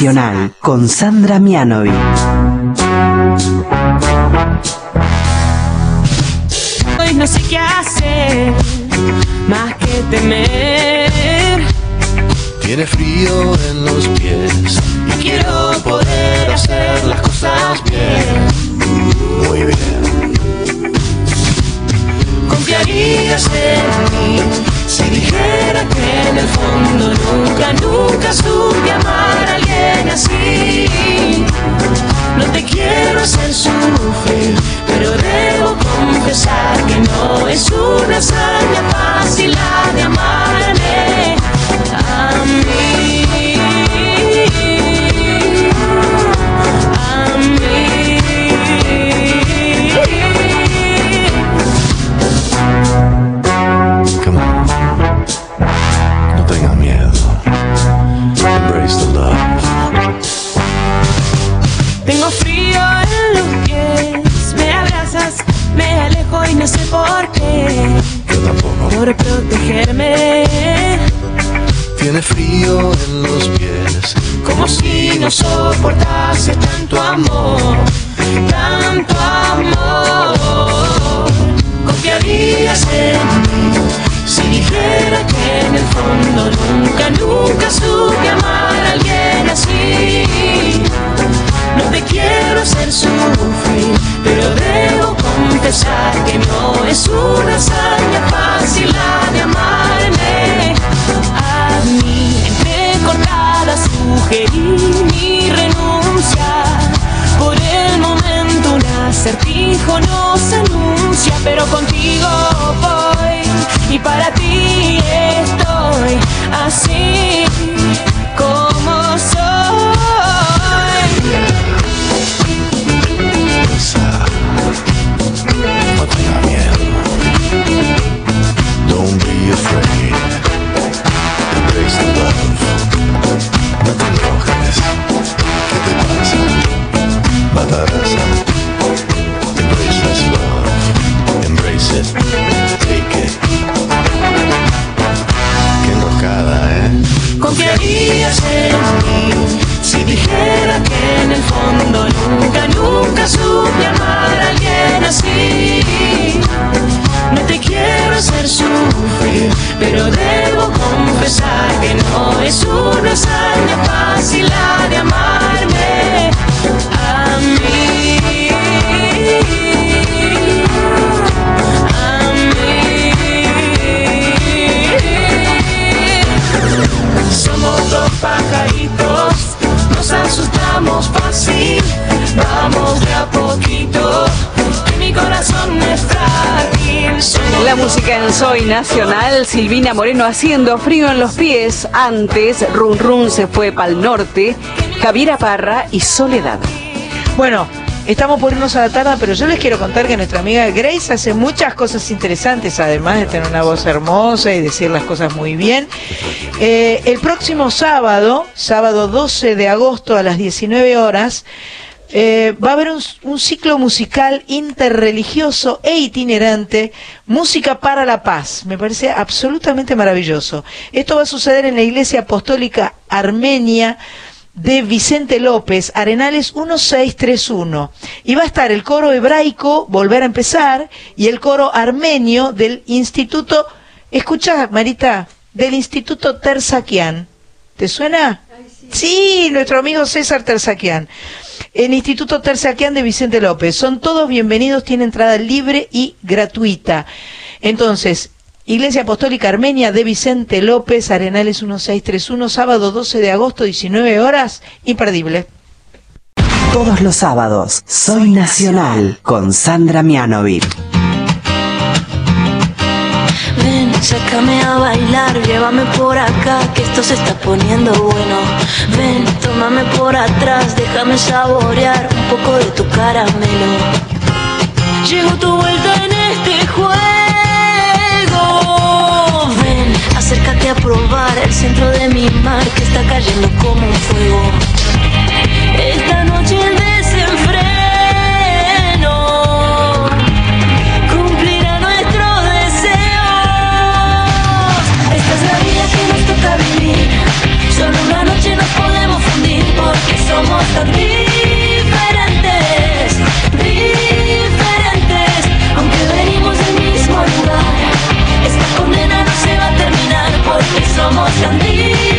Nacional con Sandra Mianovi. Hoy no sé qué hacer más que temer. Tiene frío en los pies y quiero poder hacer las cosas bien. Muy bien. Confiarías en nunca, nunca supe amar a alguien así. No te quiero hacer sufrir, pero debo confesar que no es una hazaña Silvina Moreno haciendo frío en los pies. Antes, Run Run se fue pa'l norte. Javiera Parra y Soledad. Bueno, estamos por irnos a la tarde, pero yo les quiero contar que nuestra amiga Grace hace muchas cosas interesantes, además de tener una voz hermosa y decir las cosas muy bien. Eh, el próximo sábado, sábado 12 de agosto a las 19 horas, eh, va a haber un, un ciclo musical interreligioso e itinerante, Música para la Paz. Me parece absolutamente maravilloso. Esto va a suceder en la Iglesia Apostólica Armenia de Vicente López, Arenales 1631. Y va a estar el coro hebraico, volver a empezar, y el coro armenio del Instituto, escucha Marita, del Instituto Terzaquian. ¿Te suena? Sí, nuestro amigo César Terzaquian. El Instituto Terzaquian de Vicente López. Son todos bienvenidos, tiene entrada libre y gratuita. Entonces, Iglesia Apostólica Armenia de Vicente López, Arenales 1631, sábado 12 de agosto, 19 horas, imperdible. Todos los sábados, Soy Nacional con Sandra Mianovic. Sácame a bailar, llévame por acá, que esto se está poniendo bueno. Ven, tómame por atrás, déjame saborear un poco de tu caramelo. Llegó tu vuelta en este juego. Ven, acércate a probar el centro de mi mar que está cayendo como un fuego. Esta noche somos tan diferentes, diferentes, aunque venimos del mismo lugar. Esta condena no se va a terminar porque somos tan diferentes.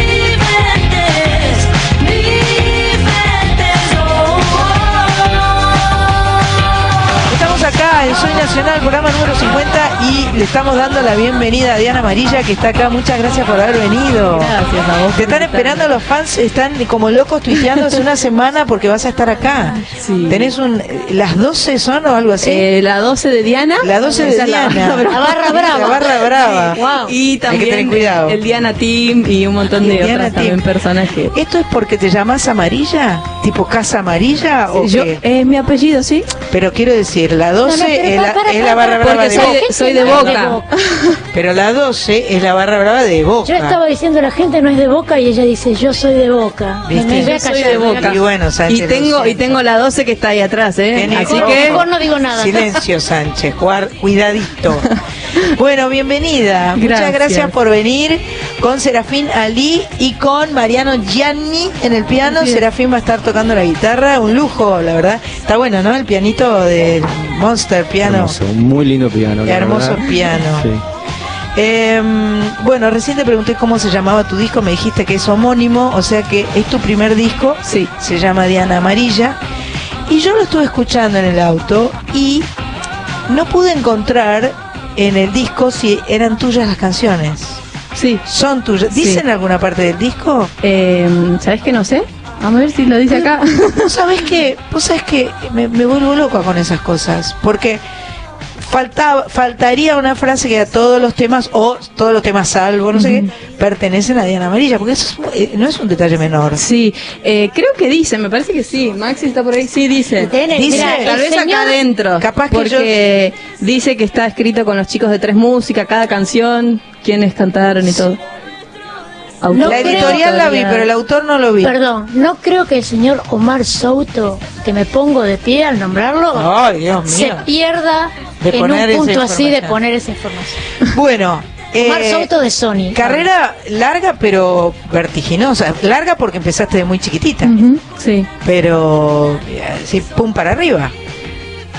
Le estamos dando la bienvenida a Diana Amarilla que está acá. Muchas gracias por haber venido. Gracias a vos. Te están esperando los fans, están como locos tuiteando hace una semana porque vas a estar acá. Sí. ¿Tenés un. ¿Las 12 son o algo así? Eh, la 12 de Diana. la 12 de la Diana. La barra brava. La barra brava. Wow. Y Hay que también tener cuidado. el Diana Team y un montón de Diana otras también que... ¿Esto es porque te llamas amarilla? ¿Tipo casa amarilla? ¿O Yo, qué? es mi apellido, ¿sí? Pero quiero decir, la 12 No, no, pero es, la, para, es la barra brava Porque de soy Boca. soy de No Boca. (laughs) Pero la 12 es la barra brava de Boca. Yo estaba diciendo la gente no es de Boca y ella dice yo soy de Boca. ¿Viste? me voy a Yo soy de Boca. Y bueno, Sánchez. Y tengo, y tengo la 12 que está ahí atrás, ¿eh? Así Mejor- que... mejor no digo nada. Silencio, Sánchez, cuidadito. (laughs) Bueno, bienvenida. Muchas Gracias. por venir con Serafín Ali y con Mariano Gianni en el piano. Bien. Serafín va a estar tocando la guitarra, un lujo, la verdad. Está bueno, ¿no? El pianito de Monster Piano. Hermoso, muy lindo piano. la Hermoso verdad. piano. Sí. Em, bueno, recién te pregunté cómo se llamaba tu disco, me dijiste que es homónimo, o sea que es tu primer disco, Sí. se llama Diana Amarilla. Y yo lo estuve escuchando en el auto y no pude encontrar en el disco si eran tuyas las canciones. Sí. ¿Son tuyas? Sí. ¿Dicen alguna parte del disco? Eh, ¿Sabes que no sé? Vamos a ver si lo dice acá. (laughs) Vos sabés que, vos sabés que me, me vuelvo loca con esas cosas, porque faltaba, faltaría una frase que a todos los temas, o todos los temas salvo, no sé qué, pertenecen a Diana Amarilla, porque eso es- eh, no es un detalle menor. Sí, eh, creo que dice, me parece que sí. Maxi está por ahí, sí dice. Tiene- Dice- mira, Tal vez señor- acá adentro. Capaz que porque dice que está escrito con los chicos de Tres Música, cada canción, quiénes cantaron y todo. Autor, No la creo- editorial la vi, pero el autor no lo vi. Perdón, no creo que el señor Omar Souto, que me pongo de pie al nombrarlo, Ay, Dios se pierda De en un punto así de poner esa información. Bueno, Omar eh, Souto de Sony. carrera larga pero vertiginosa. Larga porque empezaste de muy chiquitita, Sí. pero eh, sí, pum para arriba.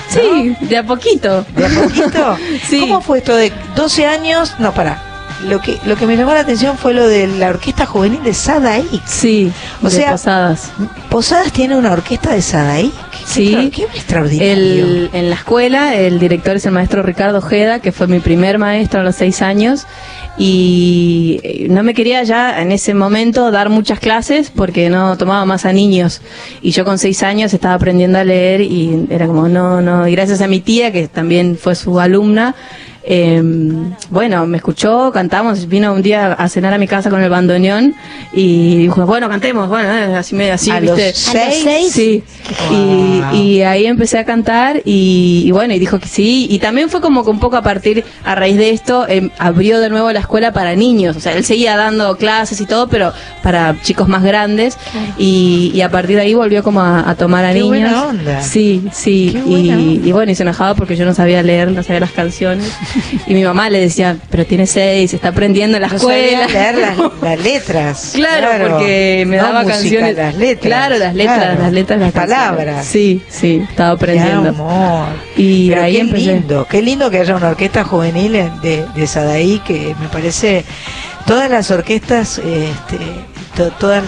Sí, de a poquito. ¿De a poquito? (laughs) Sí. ¿Cómo fue esto de 12 años? No, para. Lo que, lo que me llamó la atención fue lo de la orquesta juvenil de Sadaik. Sí, O de sea, Posadas. ¿Posadas tiene una orquesta de Sadaik? ¿Qué, Sí. qué, qué extraordinario. El- en la escuela, el director es el maestro Ricardo Ojeda, que fue mi primer maestro a los seis años. Y eh, no me quería ya en ese momento dar muchas clases porque no tomaba más a niños. Y yo con seis años estaba aprendiendo a leer y era como, no, no. Y gracias a mi tía, que también fue su alumna, eh, bueno, me escuchó, cantamos, vino un día a cenar a mi casa con el bandoneón y dijo, bueno, cantemos, bueno, eh, así me así, ¿A ¿viste? los seis? seis? Sí. Wow. Y, y ahí empecé a cantar y, y bueno, y dijo que sí. Y también fue como que un poco a partir, a raíz de esto, em, abrió de nuevo la escuela para niños. O sea, él seguía dando clases y todo, pero para chicos más grandes. Y, y a partir de ahí volvió como a, a tomar a Qué niños. buena onda. Sí, sí. Qué buena Y, onda. y bueno, y se enojaba porque yo no sabía leer, no sabía las canciones. (laughs) Y mi mamá le decía, pero tiene seis, está aprendiendo en la No escuela. leer las, (laughs) las letras. Claro, porque me No daba música, canciones. Las letras. Claro, las letras, claro. las letras, las palabras. canciones. Sí, sí, estaba aprendiendo. amor. Y Pero ahí qué empecé. lindo, qué lindo que haya una orquesta juvenil en- de, de Sadaí que me parece todas las orquestas, este, to- todas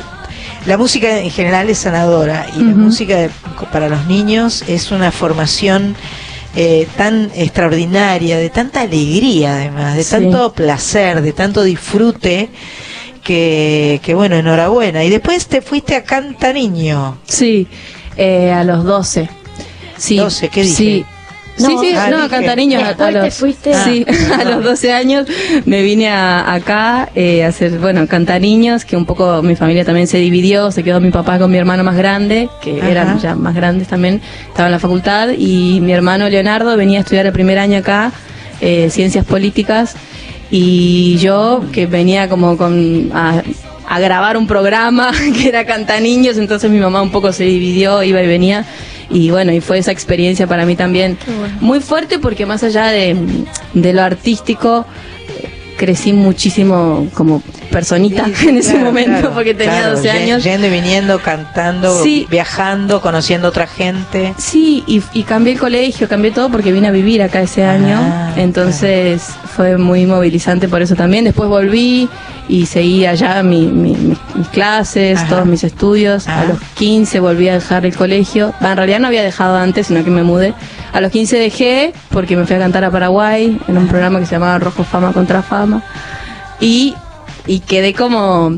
la música en general es sanadora y la música de- para los niños es una formación eh, tan extraordinaria, de tanta alegría además, de Sí. tanto placer, de tanto disfrute. Que, que bueno, enhorabuena. Y después te fuiste a Canta Niño. Sí, eh, a los 12. Sí, 12, ¿qué dije? Sí. No, sí, sí, ah, no, dije. canta niños a, te los, fuiste sí, (laughs) a los 12 años me vine a- acá eh, a hacer, bueno, cantar niños, que un poco mi familia también se dividió, se quedó mi papá con mi hermano más grande, que Ajá. eran ya más grandes también, estaban en la facultad, y mi hermano Leonardo venía a estudiar el primer año acá, eh, ciencias políticas, y yo que venía como con a, a grabar un programa (laughs) que era Canta Niños, entonces mi mamá un poco se dividió, iba y venía. Y bueno, y fue esa experiencia para mí también muy fuerte porque más allá de, de lo artístico, eh, crecí muchísimo como personita en ese Claro, momento claro, porque tenía claro, 12 ye- años. Yendo y viniendo, cantando, Sí. viajando, conociendo otra gente. Sí, y, y cambié el colegio, cambié todo porque vine a vivir acá ese año. Ah, Entonces fue muy movilizante por eso también. Después volví y seguí allá mi- mi- mi- mis clases, Ajá. todos mis estudios. A los 15 volví a dejar el colegio. En realidad no había dejado antes, sino que me mudé. A los 15 dejé porque me fui a cantar a Paraguay en un programa que se llamaba Rojo Fama contra Fama. Y, y quedé como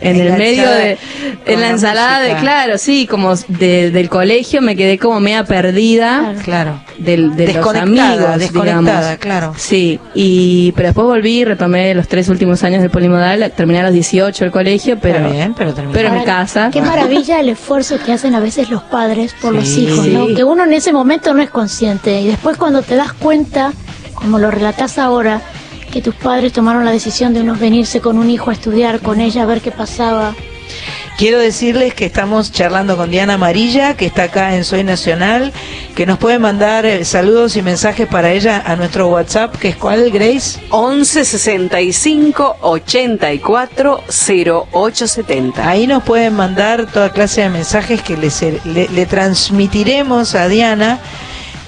en el medio de en la la ensalada de claro sí como de- del colegio me quedé como media perdida Claro. del, de los amigos desconectada, digamos. claro. sí y pero después volví retomé los tres últimos años del polimodal terminé a los 18 el colegio pero bien, pero en mi casa Qué maravilla el esfuerzo que hacen a veces los padres por los hijos, Sí. ¿no? Que uno en ese momento no es consciente y después cuando te das cuenta, como lo relatás ahora, que tus padres tomaron la decisión de unos venirse con un hijo a estudiar con ella a ver qué pasaba. Quiero decirles que estamos charlando con Diana Amarilla, que está acá en Soy Nacional, que nos puede mandar eh, saludos y mensajes para ella a nuestro WhatsApp, que es cuál, Grace? 11 65 84 0870. Ahí nos pueden mandar toda clase de mensajes que les- le, le transmitiremos a Diana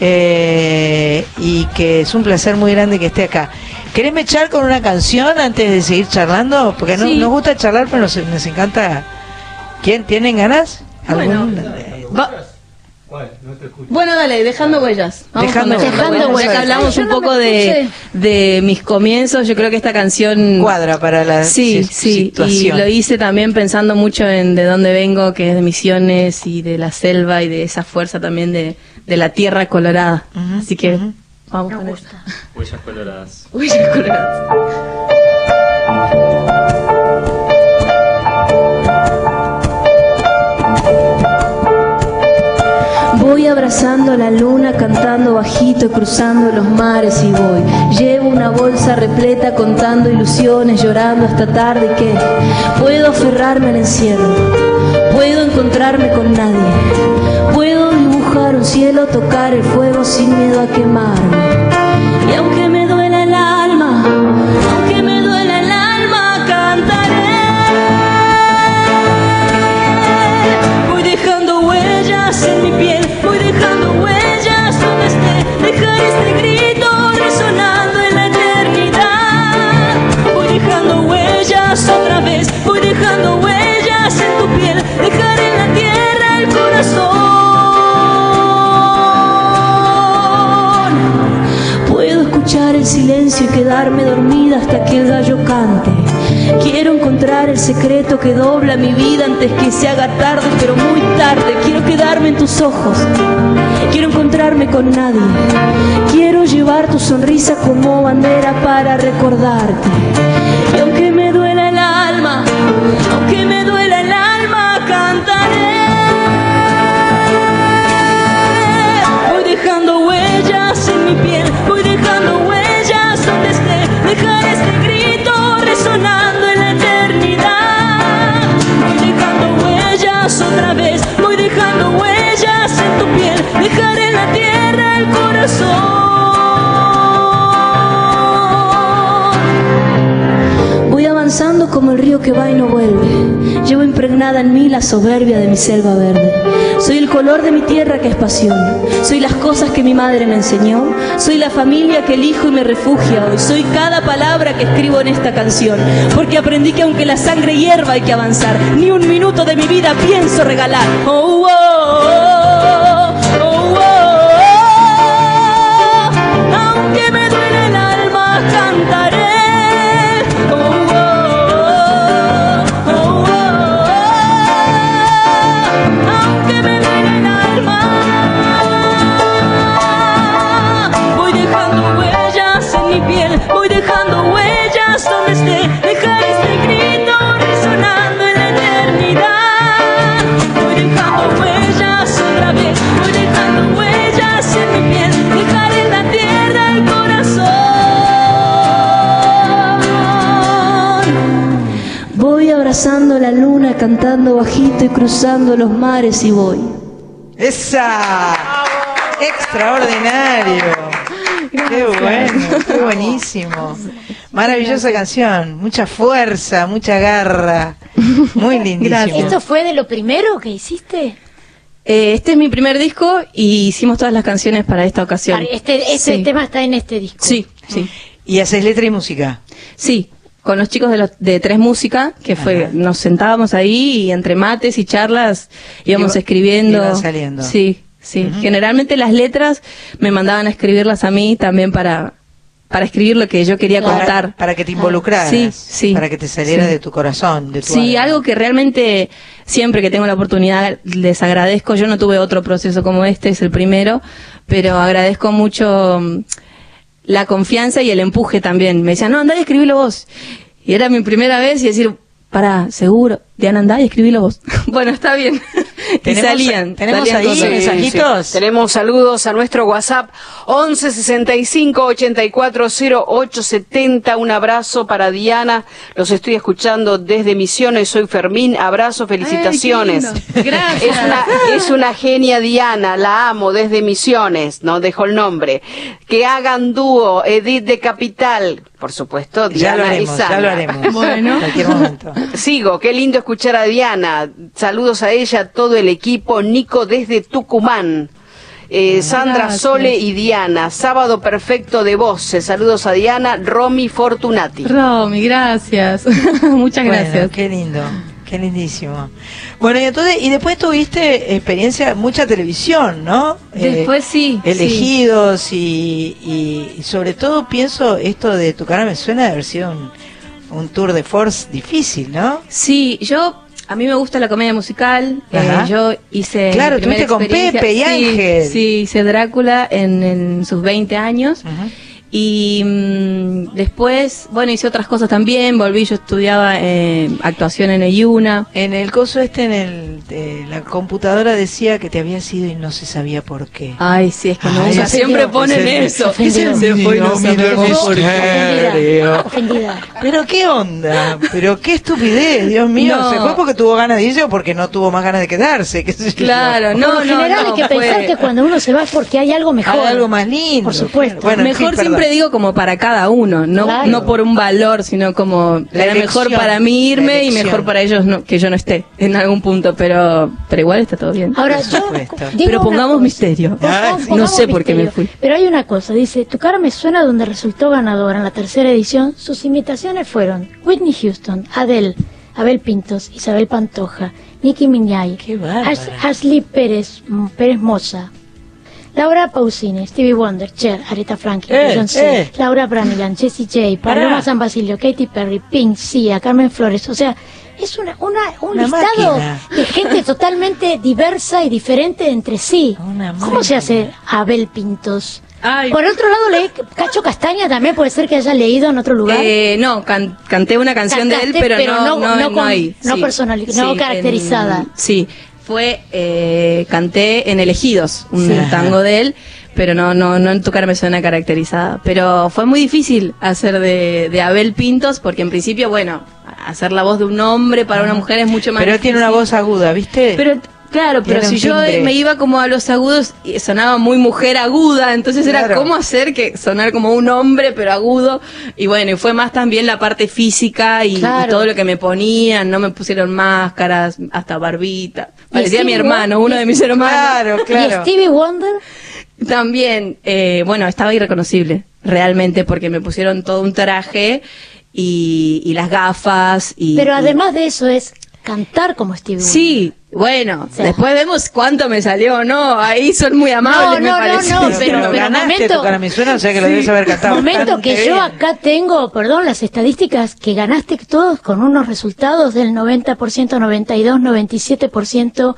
eh, y que es un placer muy grande que esté acá. ¿Querés me echar con una canción antes de seguir charlando? Porque no, Sí. nos gusta charlar, pero nos, nos encanta. ¿Quién? ¿Tienen ganas? ¿Algún? Va- bueno, dale, dejando huellas. Vamos Dejando con huellas. Ya que hablamos un poco de, de mis comienzos, yo creo que esta canción Cuadra para la Sí, sí, y situación. lo hice también pensando mucho en de dónde vengo, que es de Misiones y de la selva y de esa fuerza también de, de la tierra colorada. Así que vamos con esto. (laughs) Huellas coloradas. Huellas coloradas. Voy abrazando la luna, cantando bajito, cruzando los mares y voy. Llevo una bolsa repleta, contando ilusiones, llorando esta tarde que puedo aferrarme al encierro, puedo encontrarme con nadie, puedo dibujar un cielo, tocar el fuego sin miedo a quemarme. Y aunque me duela el alma, aunque me duela el alma, cantaré. Voy dejando huellas en mi piel, voy dejando huellas donde esté, dejar este grito el silencio y quedarme dormida hasta que el gallo cante. Quiero encontrar el secreto que dobla mi vida antes que se haga tarde, pero muy tarde. Quiero quedarme en tus ojos. Quiero encontrarme con nadie. Quiero llevar tu sonrisa como bandera para recordarte. Y aunque me duela el alma, aunque me duela dejar este grito resonando en la eternidad. Voy dejando huellas otra vez, voy dejando huellas en tu piel, dejar en la tierra el corazón. Avanzando como el río que va y no vuelve. Llevo impregnada en mí la soberbia de mi selva verde. Soy el color de mi tierra que es pasión. Soy las cosas que mi madre me enseñó. Soy la familia que elijo y me refugia hoy. Soy cada palabra que escribo en esta canción. Porque aprendí que aunque la sangre hierva hay que avanzar. Ni un minuto de mi vida pienso regalar. Oh, oh, oh, oh, oh, oh. Aunque me duele el alma, cantaré. Cantando bajito y cruzando los mares y voy. ¡Esa! ¡Extraordinario! Qué bueno, qué buenísimo. Maravillosa canción, mucha fuerza, mucha garra. Muy (laughs) lindísimo. ¿Esto fue de lo primero que hiciste? Eh, este es mi primer disco y hicimos todas las canciones para esta ocasión. Este, este Sí. tema está en este disco. Sí, sí. ¿Y haces letra y música? Sí, con los chicos de, los- de Tres Música, que fue, nos sentábamos ahí y entre mates y charlas íbamos Iba- escribiendo. iban saliendo. Sí, sí. Generalmente las letras me mandaban a escribirlas a mí también para, para escribir lo que yo quería contar. Para que te involucraras. Sí, sí. Para que te saliera Sí. de tu corazón, de tu Sí, alma. algo que realmente siempre que tengo la oportunidad les agradezco. Yo no tuve otro proceso como este, es el primero, pero agradezco mucho mm, la confianza y el empuje también. Me decían, no, andá y escribilo vos. Y era mi primera vez y decir, para, seguro, Diana, andá y escribilo vos. (laughs) bueno, está bien. (laughs) y Tenemos- salían. tenemos salían ahí cosas. mensajitos. Tenemos saludos a nuestro WhatsApp 11 65 84 08 70. Un abrazo para Diana. Los estoy escuchando desde Misiones. Soy Fermín. Abrazo, felicitaciones. Ay. Gracias. Es una, es una genia Diana. La amo desde Misiones. No dejo el nombre. Que hagan dúo. Edith de Capital. Por supuesto, Ya lo Diana haremos, y ya lo haremos. Bueno. En cualquier momento. Sigo, qué lindo escuchar a Diana. Saludos a ella, todo el equipo. Nico desde Tucumán. Eh, Sandra Gracias. Sole y Diana. Sábado perfecto de voces. Saludos a Diana. Romy Fortunati. Romy, gracias. (laughs) Muchas Bueno, gracias. qué lindo, qué lindísimo. Bueno, y entonces, y después tuviste experiencia, mucha televisión, ¿no? Eh, Después sí, Elegidos y, y, y sobre todo pienso esto de tu cara me suena de haber sido un, un tour de force difícil, ¿no? Sí, yo a mí me gusta la comedia musical. eh, Ajá. yo hice Claro, estuviste con Pepe y sí, Ángel. Sí, hice Drácula en, en sus 20 años. Y mm, después, bueno, hice otras cosas también. Volví, yo estudiaba eh, actuación en EYUNA. En el coso este, en el, de la computadora decía que te había sido y no se sabía por qué. Ay, sí, es que Ay, se siempre ponen se eso. ofendió. Se fue y no. Ofendida. Pero qué onda, pero qué estupidez, Dios mío. No. ¿Se fue porque tuvo ganas de irse o porque no tuvo más ganas de quedarse? ¿Qué sé yo? Claro, Por no, lo no, general no, hay que fue- pensar que cuando uno se va es porque hay algo mejor. Hay algo más lindo. Por supuesto. Bueno, en mejor fin, perdón. Siempre digo como para cada uno, no, Claro. no por un valor, sino como La era mejor para mí irme y mejor para ellos no- que yo no esté en algún punto, pero pero igual está todo bien. Ahora, yo digo pero pongamos cosa. misterio. Pongamos- no sé por qué me fui. Pero hay una cosa, dice, tu cara me suena donde resultó ganadora en la tercera edición. Sus imitaciones fueron Whitney Houston, Adele, Abel Pintos, Isabel Pantoja, Nicki Minaj, Ash- Ashley Pérez, Pérez Moza, Laura Pausini, Stevie Wonder, Cher, Aretha Franklin, Eh, Beyoncé, eh. Laura Branigan, Jessie J. Paloma San Basilio, Katy Perry, Pink, Sia, Carmen Flores, o sea, es una, una, un Una listado máquina. de gente (laughs) totalmente diversa y diferente entre sí. ¿Cómo se hace Abel Pintos? Por otro lado, leí Cacho Castaña también puede ser que haya leído en otro lugar. Eh, no, can- canté una canción de él, pero, pero no, no- no, no no con- ahí. no personali- no caracterizada. en- sí, fue, eh, canté en Elegidos, un Sí. tango de él, pero no, no, no en tu cara me suena caracterizada. Pero fue muy difícil hacer de, de Abel Pintos, porque en principio, bueno, hacer la voz de un hombre para una mujer es mucho más Pero él tiene una difícil. voz aguda, ¿viste? Pero claro, pero si yo timbre. me iba como a los agudos y sonaba muy mujer aguda, entonces era Claro. cómo hacer que sonar como un hombre pero agudo y bueno, y fue más también la parte física y, y Claro. todo lo que me ponían, no me pusieron máscaras, hasta barbita. Parecía mi hermano, Wonder- uno de mis hermanos. (laughs) ¿Y Stevie Wonder? También, eh, bueno, estaba irreconocible, realmente, porque me pusieron todo un traje y, y las gafas y... Pero además de eso es cantar como Stevie Wonder. Sí, bueno, sea- después vemos cuánto me salió, ¿no? Ahí son muy amables, No, no, me no, parece. no, pero- pero ganaste momento- tu cara me suena, o sea que lo debes haber cantado. Momento que yo acá tengo, perdón, las estadísticas que ganaste todos con unos resultados del 90%, 92, 97%,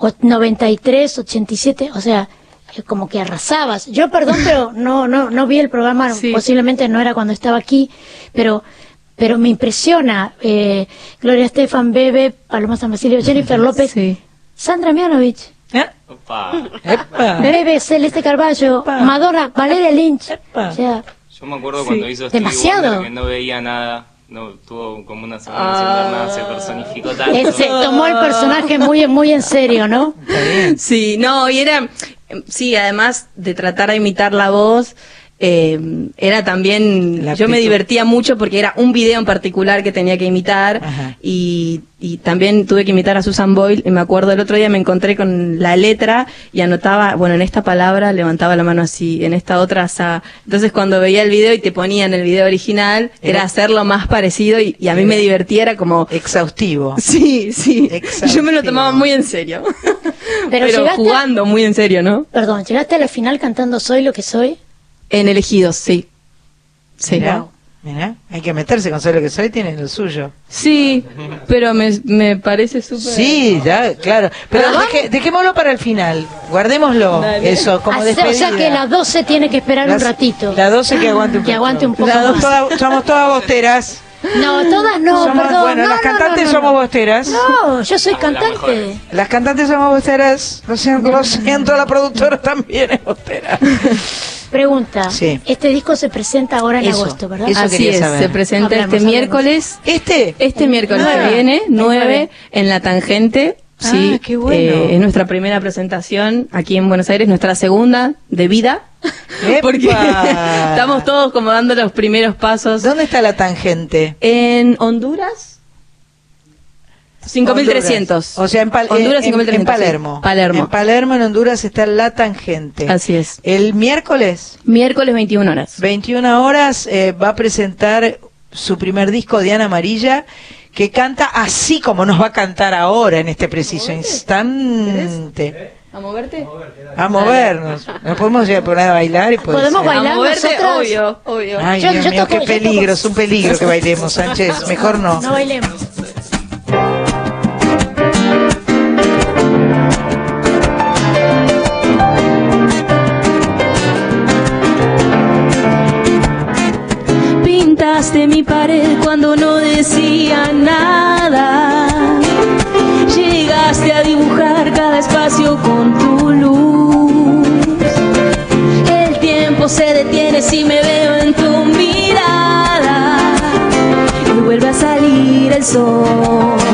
o 93, 87, o sea, eh, como que arrasabas. Yo perdón, pero no no no vi el programa, posiblemente no era cuando estaba aquí, pero pero me impresiona eh, Gloria Estefan, Bebe, Paloma San Basilio, Jennifer López, Sandra Mianovich. Bebe, Celeste Carballo, Madonna, Valeria Lynch. O sea, Yo me acuerdo Sí. cuando hizo Stevie Demasiado. Wonder que no veía nada, no tuvo como una semana Ah. sin ver nada, se personificó tanto. se tomó el personaje muy muy en serio, ¿no? Sí, no, y era, sí, además de tratar de imitar la voz, eh, era también, yo me divertía mucho porque era un video en particular que tenía que imitar y, y también tuve que imitar a Susan Boyle y me acuerdo el otro día me encontré con la letra y anotaba, bueno, en esta palabra levantaba la mano así, en esta otra. Entonces cuando veía el video y te ponían el video original, era, Era- hacerlo más parecido y, y a mí me divertía, era como... Exhaustivo. Sí, sí. (laughs) Yo me lo tomaba muy en serio. Pero, Pero, a- jugando muy en serio, ¿no? Perdón, ¿llegaste a la final cantando Soy lo que soy? En elegidos, sí. Sí. Mirá, mirá, hay que meterse con Soy lo que soy, tiene lo suyo. Sí, pero me, me parece súper... Sí, ya, claro. Pero deje- dejémoslo para el final. Guardémoslo. Eso, como Ah, o sea- despedida. o sea que las 12 tiene que esperar Las- un ratito. La 12 que aguante un Que aguante un poco más. todas- somos todas bosteras. No, todas no, Somos- perdón. bueno, no, las no, cantantes no, no, somos bosteras. No, yo soy cantante. Las cantantes somos bosteras. Lo siento, lo siento, la productora también es bostera. (laughs) Pregunta. Sí. Este disco se presenta ahora en Eso, agosto, ¿verdad? eso Así es, saber. se presenta Hablemos, este miércoles. ¿Este? Este miércoles Nueve. que viene, El 9, nueve. en La Tangente. Ah, Sí, qué bueno. eh, es nuestra primera presentación aquí en Buenos Aires, nuestra segunda de vida. Porque (laughs) estamos todos como dando los primeros pasos. ¿Dónde está la tangente? En Honduras, 5.300. Honduras. O sea, en, Pal- Honduras, en- en- 5.300, en sí. Palermo. Palermo. En Palermo, en Honduras, está la tangente. Así es. El miércoles, Miércoles 21 horas. 21 horas, eh, va a presentar su primer disco, Diana Amarilla, que canta así como nos va a cantar ahora, en este preciso instante. ¿A moverte? A movernos. Nos podemos ya poner a bailar y ¿Podemos ser. bailar A moverte, nosotras? obvio, obvio. Ay, Yo- Dios yo mío, toco- qué peligro, toco. es un peligro que bailemos, Sánchez. (laughs) Mejor no. No bailemos. Pintaste mi pared con tu luz. El tiempo se detiene si me veo en tu mirada. Y vuelve a salir el sol.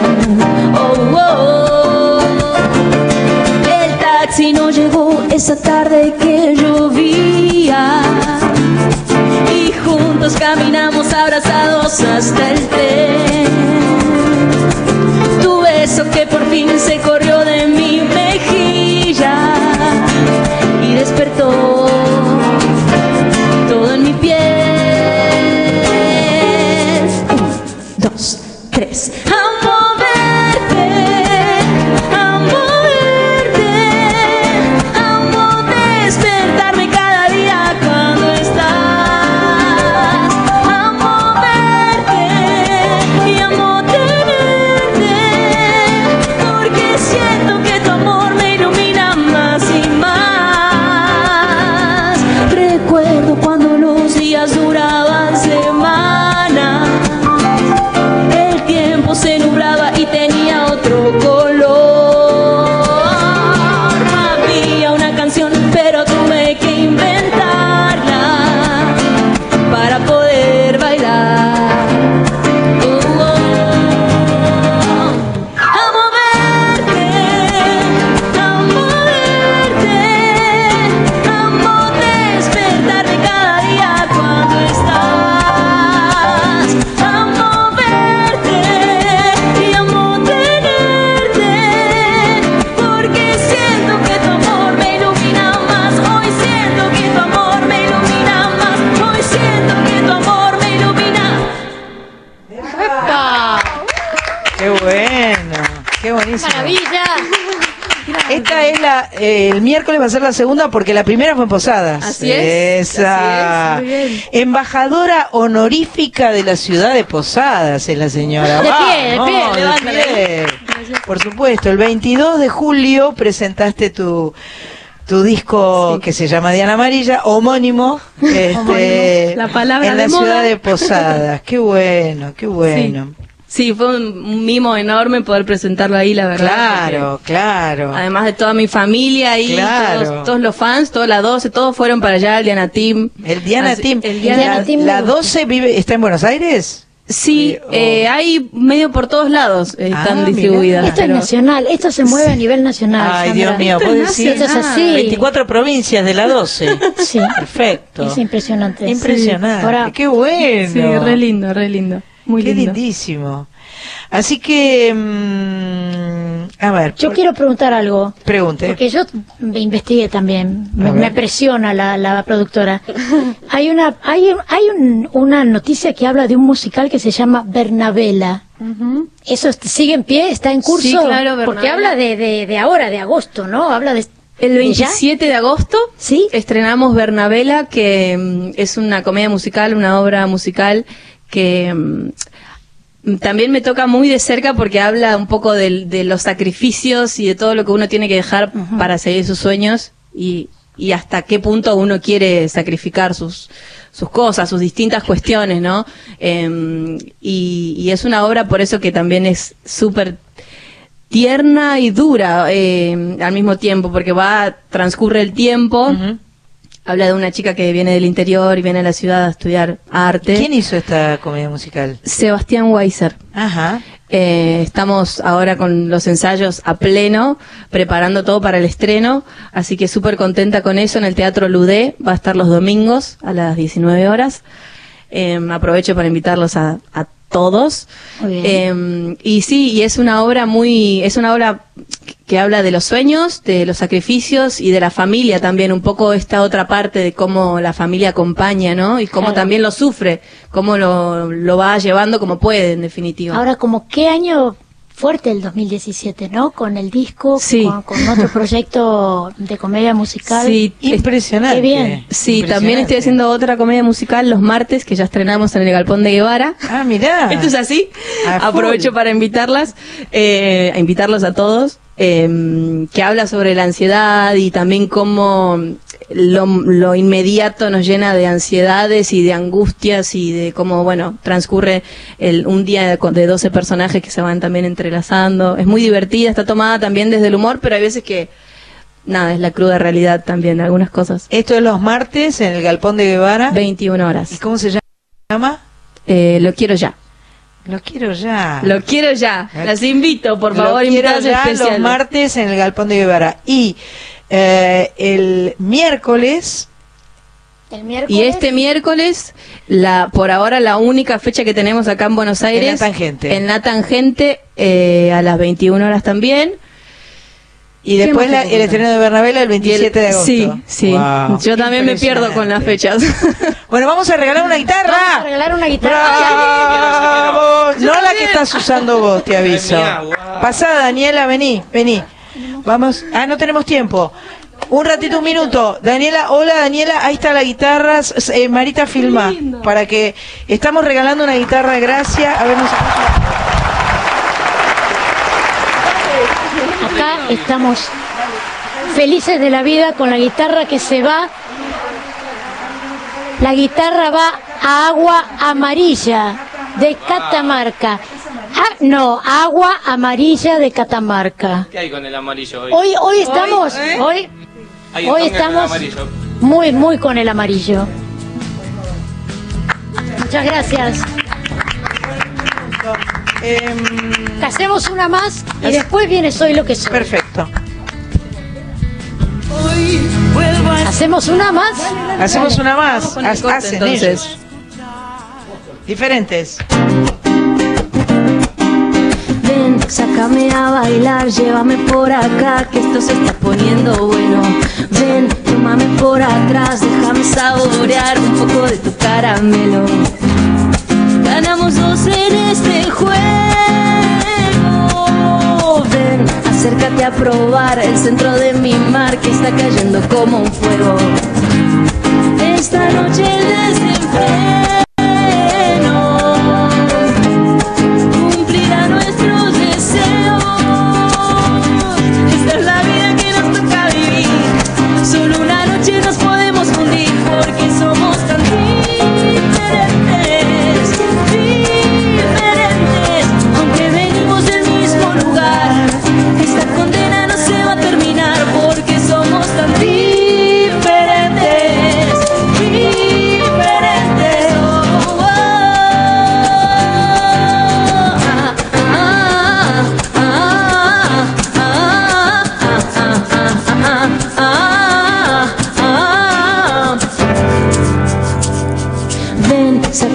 El miércoles va a ser la segunda porque la primera fue en Posadas. Así es, Esa. así es, muy bien. Embajadora honorífica de la ciudad de Posadas es la señora. De pie, de pie, de pie. Por supuesto, el 22 de julio presentaste tu tu disco que se llama Diana Amarilla, homónimo, (laughs) este, Homónimo. La palabra en la moda. ciudad de Posadas. Qué bueno, qué bueno. Sí, fue un, mimo enorme poder presentarlo ahí, la verdad. Claro, porque claro. Además de toda mi familia y Claro. todos, todos los fans, todas las 12, todos fueron para allá, el Diana Team. El Diana Así- Team. El Diana la, Team la me 12 vive, está en Buenos Aires. Sí, eh, hay medio por todos lados eh, están Ah, distribuidas. Esto es nacional, esto se mueve a nivel nacional. Ay, Sandra. Dios mío, ¿puedo decir? Esto es así. 24 provincias de la 12. Sí. Perfecto. Es impresionante. Impresionante. Ahora, Qué bueno. Sí, re lindo, re lindo. Muy Qué lindo. lindísimo. Así que, mm, a ver, yo quiero preguntar algo. pregunte. Porque yo me investigué también, me, presiona la, la productora. Hay una hay, un- hay un- una noticia que habla de un musical que se llama Bernabela. ¿Eso est- sigue en pie? ¿Está en curso? Sí, claro, Porque Bernabela. habla de, de, de ahora, de agosto, ¿no? Habla de... El ¿de ya? 27 de agosto ¿Sí? estrenamos Bernabela, que mm, es una comedia musical, una obra musical que mm, también me toca muy de cerca porque habla un poco del- de, los sacrificios y de todo lo que uno tiene que dejar para seguir sus sueños y, y hasta qué punto uno quiere sacrificar sus, sus cosas, sus distintas cuestiones, ¿no? Em, y, y es una obra por eso que también es súper tierna y dura eh, al mismo tiempo, porque va, transcurre el tiempo. Habla de una chica que viene del interior y viene a la ciudad a estudiar arte. ¿Quién hizo esta comedia musical? Sebastián Weiser. Ajá. Eh, estamos ahora con los ensayos a pleno, preparando todo para el estreno, así que súper contenta con eso en el Teatro Ludé, va a estar los domingos a las 19 horas. Eh, aprovecho para invitarlos a, a todos. Eh, y sí, y es una obra muy, es una obra que habla de los sueños, de los sacrificios y de la familia también, un poco esta otra parte de cómo la familia acompaña, ¿no? Y cómo Claro. también lo sufre, cómo lo, lo va llevando como puede, en definitiva. Ahora, como qué año fuerte el 2017, ¿no? Con el disco, Sí. con, con otro proyecto de comedia musical. Sí, Impresionante. Qué bien. Sí, también estoy haciendo otra comedia musical los martes que ya estrenamos en el Galpón de Guevara. Ah, mirá. Esto es así. A full. Aprovecho para invitarlas, eh, a invitarlos a todos, eh, que habla sobre la ansiedad y también cómo lo, lo inmediato nos llena de ansiedades y de angustias y de cómo, bueno, transcurre el, un día de, de 12 personajes que se van también entrelazando. Es muy divertida, está tomada también desde el humor, pero hay veces que, nada, es la cruda realidad también de algunas cosas. Esto es los martes en el Galpón de Guevara. 21 horas. ¿Y cómo se llama? Eh, lo quiero ya. Lo quiero ya. Lo quiero ya. Las invito, por Lo favor, ya especiales. los martes en el Galpón de Guevara. Y eh, el miércoles El miércoles. Y este miércoles, la por ahora la única fecha que tenemos acá en Buenos Aires. En la Tangente. En la Tangente, eh, a las 21 horas también. y ¿Qué después la- el estreno de Bernabela el Y el- 27 de agosto. Sí, sí. Wow. Yo también me pierdo con las fechas. (laughs) Bueno, vamos a regalar una guitarra. Vamos a regalar una guitarra. ¡Bravo! No la que estás usando vos, te aviso. Pasá, Daniela, vení, vení. Vamos. Ah, no tenemos tiempo. Un ratito, un minuto. Daniela, hola Daniela, ahí está la guitarra. Eh, Marita, filma. Para que estamos regalando una guitarra de gracia. A ver, nos Acá estamos felices de la vida con la guitarra que se va. La guitarra va a agua amarilla de Catamarca. Ah, no, agua amarilla de Catamarca. ¿Qué hay con el amarillo hoy? Hoy, hoy estamos, ¿eh? hoy, Hay hoy estamos amarillo. muy, muy con el amarillo. Muchas gracias. Hacemos una más y después viene Soy lo que soy. Perfecto. ¿Hacemos una más? Hacemos una más. hacen entonces. ellos. Diferentes. Ven, sácame a bailar, llévame por acá, que esto se está poniendo bueno. Ven, tómame por atrás, déjame saborear un poco de tu caramelo. Ganamos dos en este juego. Ven, acércate a probar el centro de mi mar que está cayendo como un fuego. Esta noche el desenfreno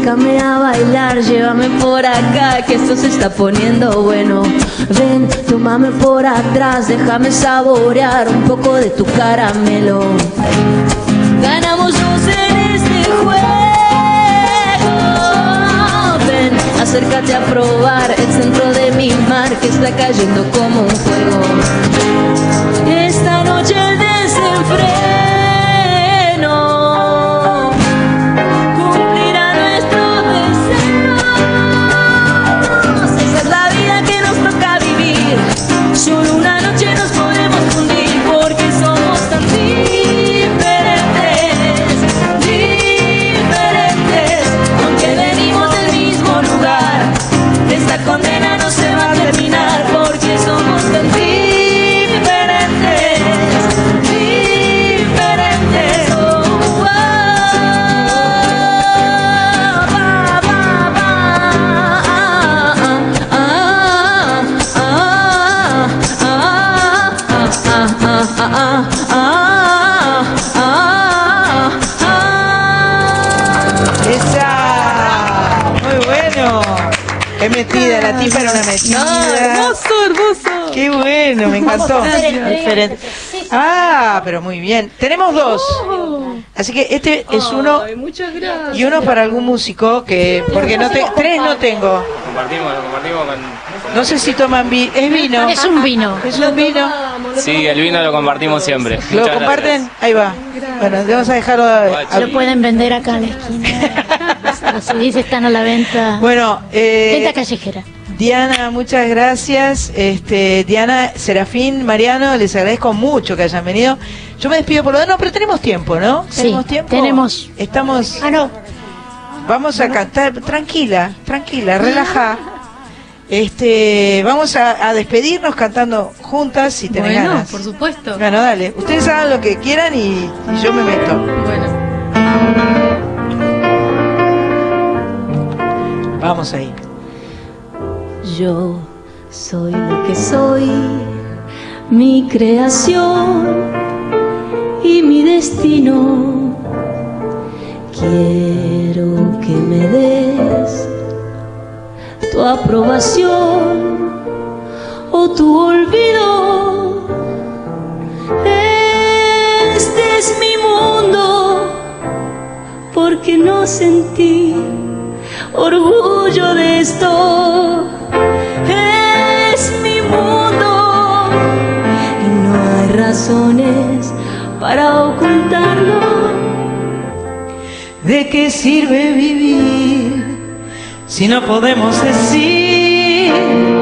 bailar, llévame por acá, que esto se está poniendo bueno. Ven, tómame por atrás, déjame saborear un poco de tu caramelo. Ganamos dos en este juego. Ven, acércate a probar el centro de mi mar que está cayendo como un fuego. Ah, pero muy bien. Tenemos dos. Así que este es uno Ay, muchas gracias. y uno para algún músico que porque no te, tres no tengo. Compartimos, lo compartimos con... No sé si toman vino. Es vino. Es un vino. Es un vino. Sí, el vino lo compartimos siempre. ¿Lo Muchas comparten? Ahí va. Bueno, le vamos a dejarlo. a- Lo pueden vender acá en la esquina. Los CDs están a la venta. Bueno, eh, Venta callejera. Diana, muchas gracias. Este, Diana, Serafín, Mariano, les agradezco mucho que hayan venido. Yo me despido por lo menos, pero tenemos tiempo, ¿no? Sí, ¿Tenemos tiempo? tenemos. Estamos. Ah, no. Vamos a cantar, tranquila, tranquila, relaja. Este, vamos a, a despedirnos cantando juntas si tenés Bueno, ganas. por supuesto. Bueno, dale. Ustedes hagan lo que quieran y, y yo me meto. Bueno. Vamos ahí. Yo soy lo que soy, mi creación y mi destino. Quiero que me des tu aprobación o tu olvido. Este es mi mundo, porque no sentí orgullo de esto. Para ocultarlo. ¿De qué sirve vivir si no podemos decir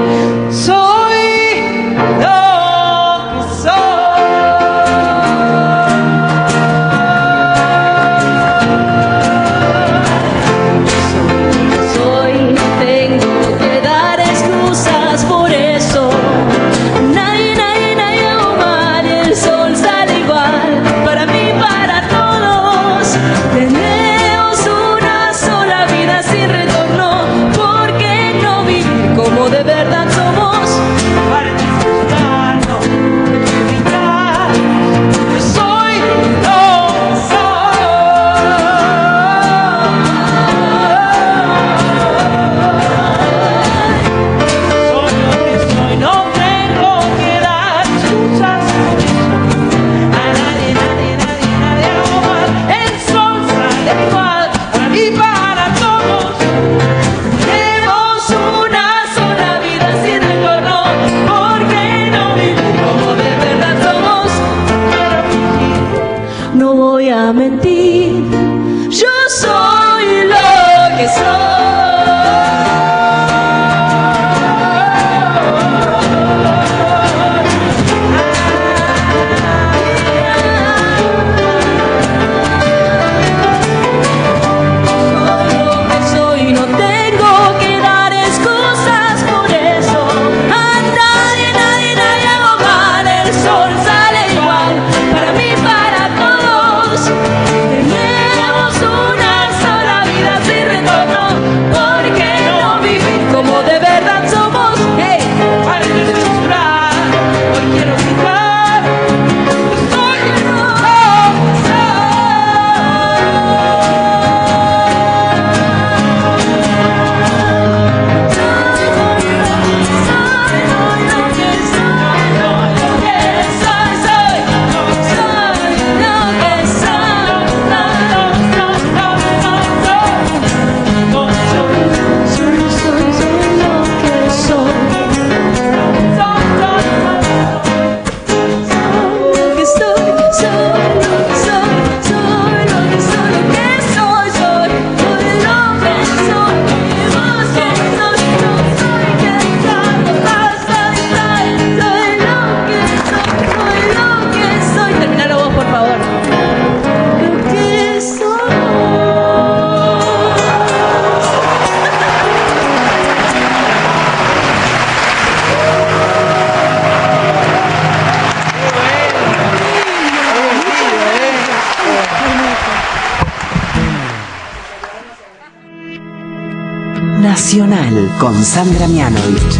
con Sandra Mianovich.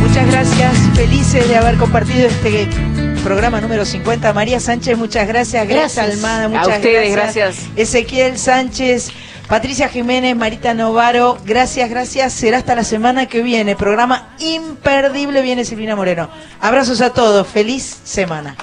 Muchas gracias, felices de haber compartido este programa número 50. María Sánchez, muchas gracias. Gracias, Gracias. Almada, A muchas ustedes, gracias. Ezequiel Sánchez, Patricia Jiménez, Marita Novaro, gracias, gracias. Será hasta la semana que viene. Programa imperdible viene Silvina Moreno. Abrazos a todos, feliz semana.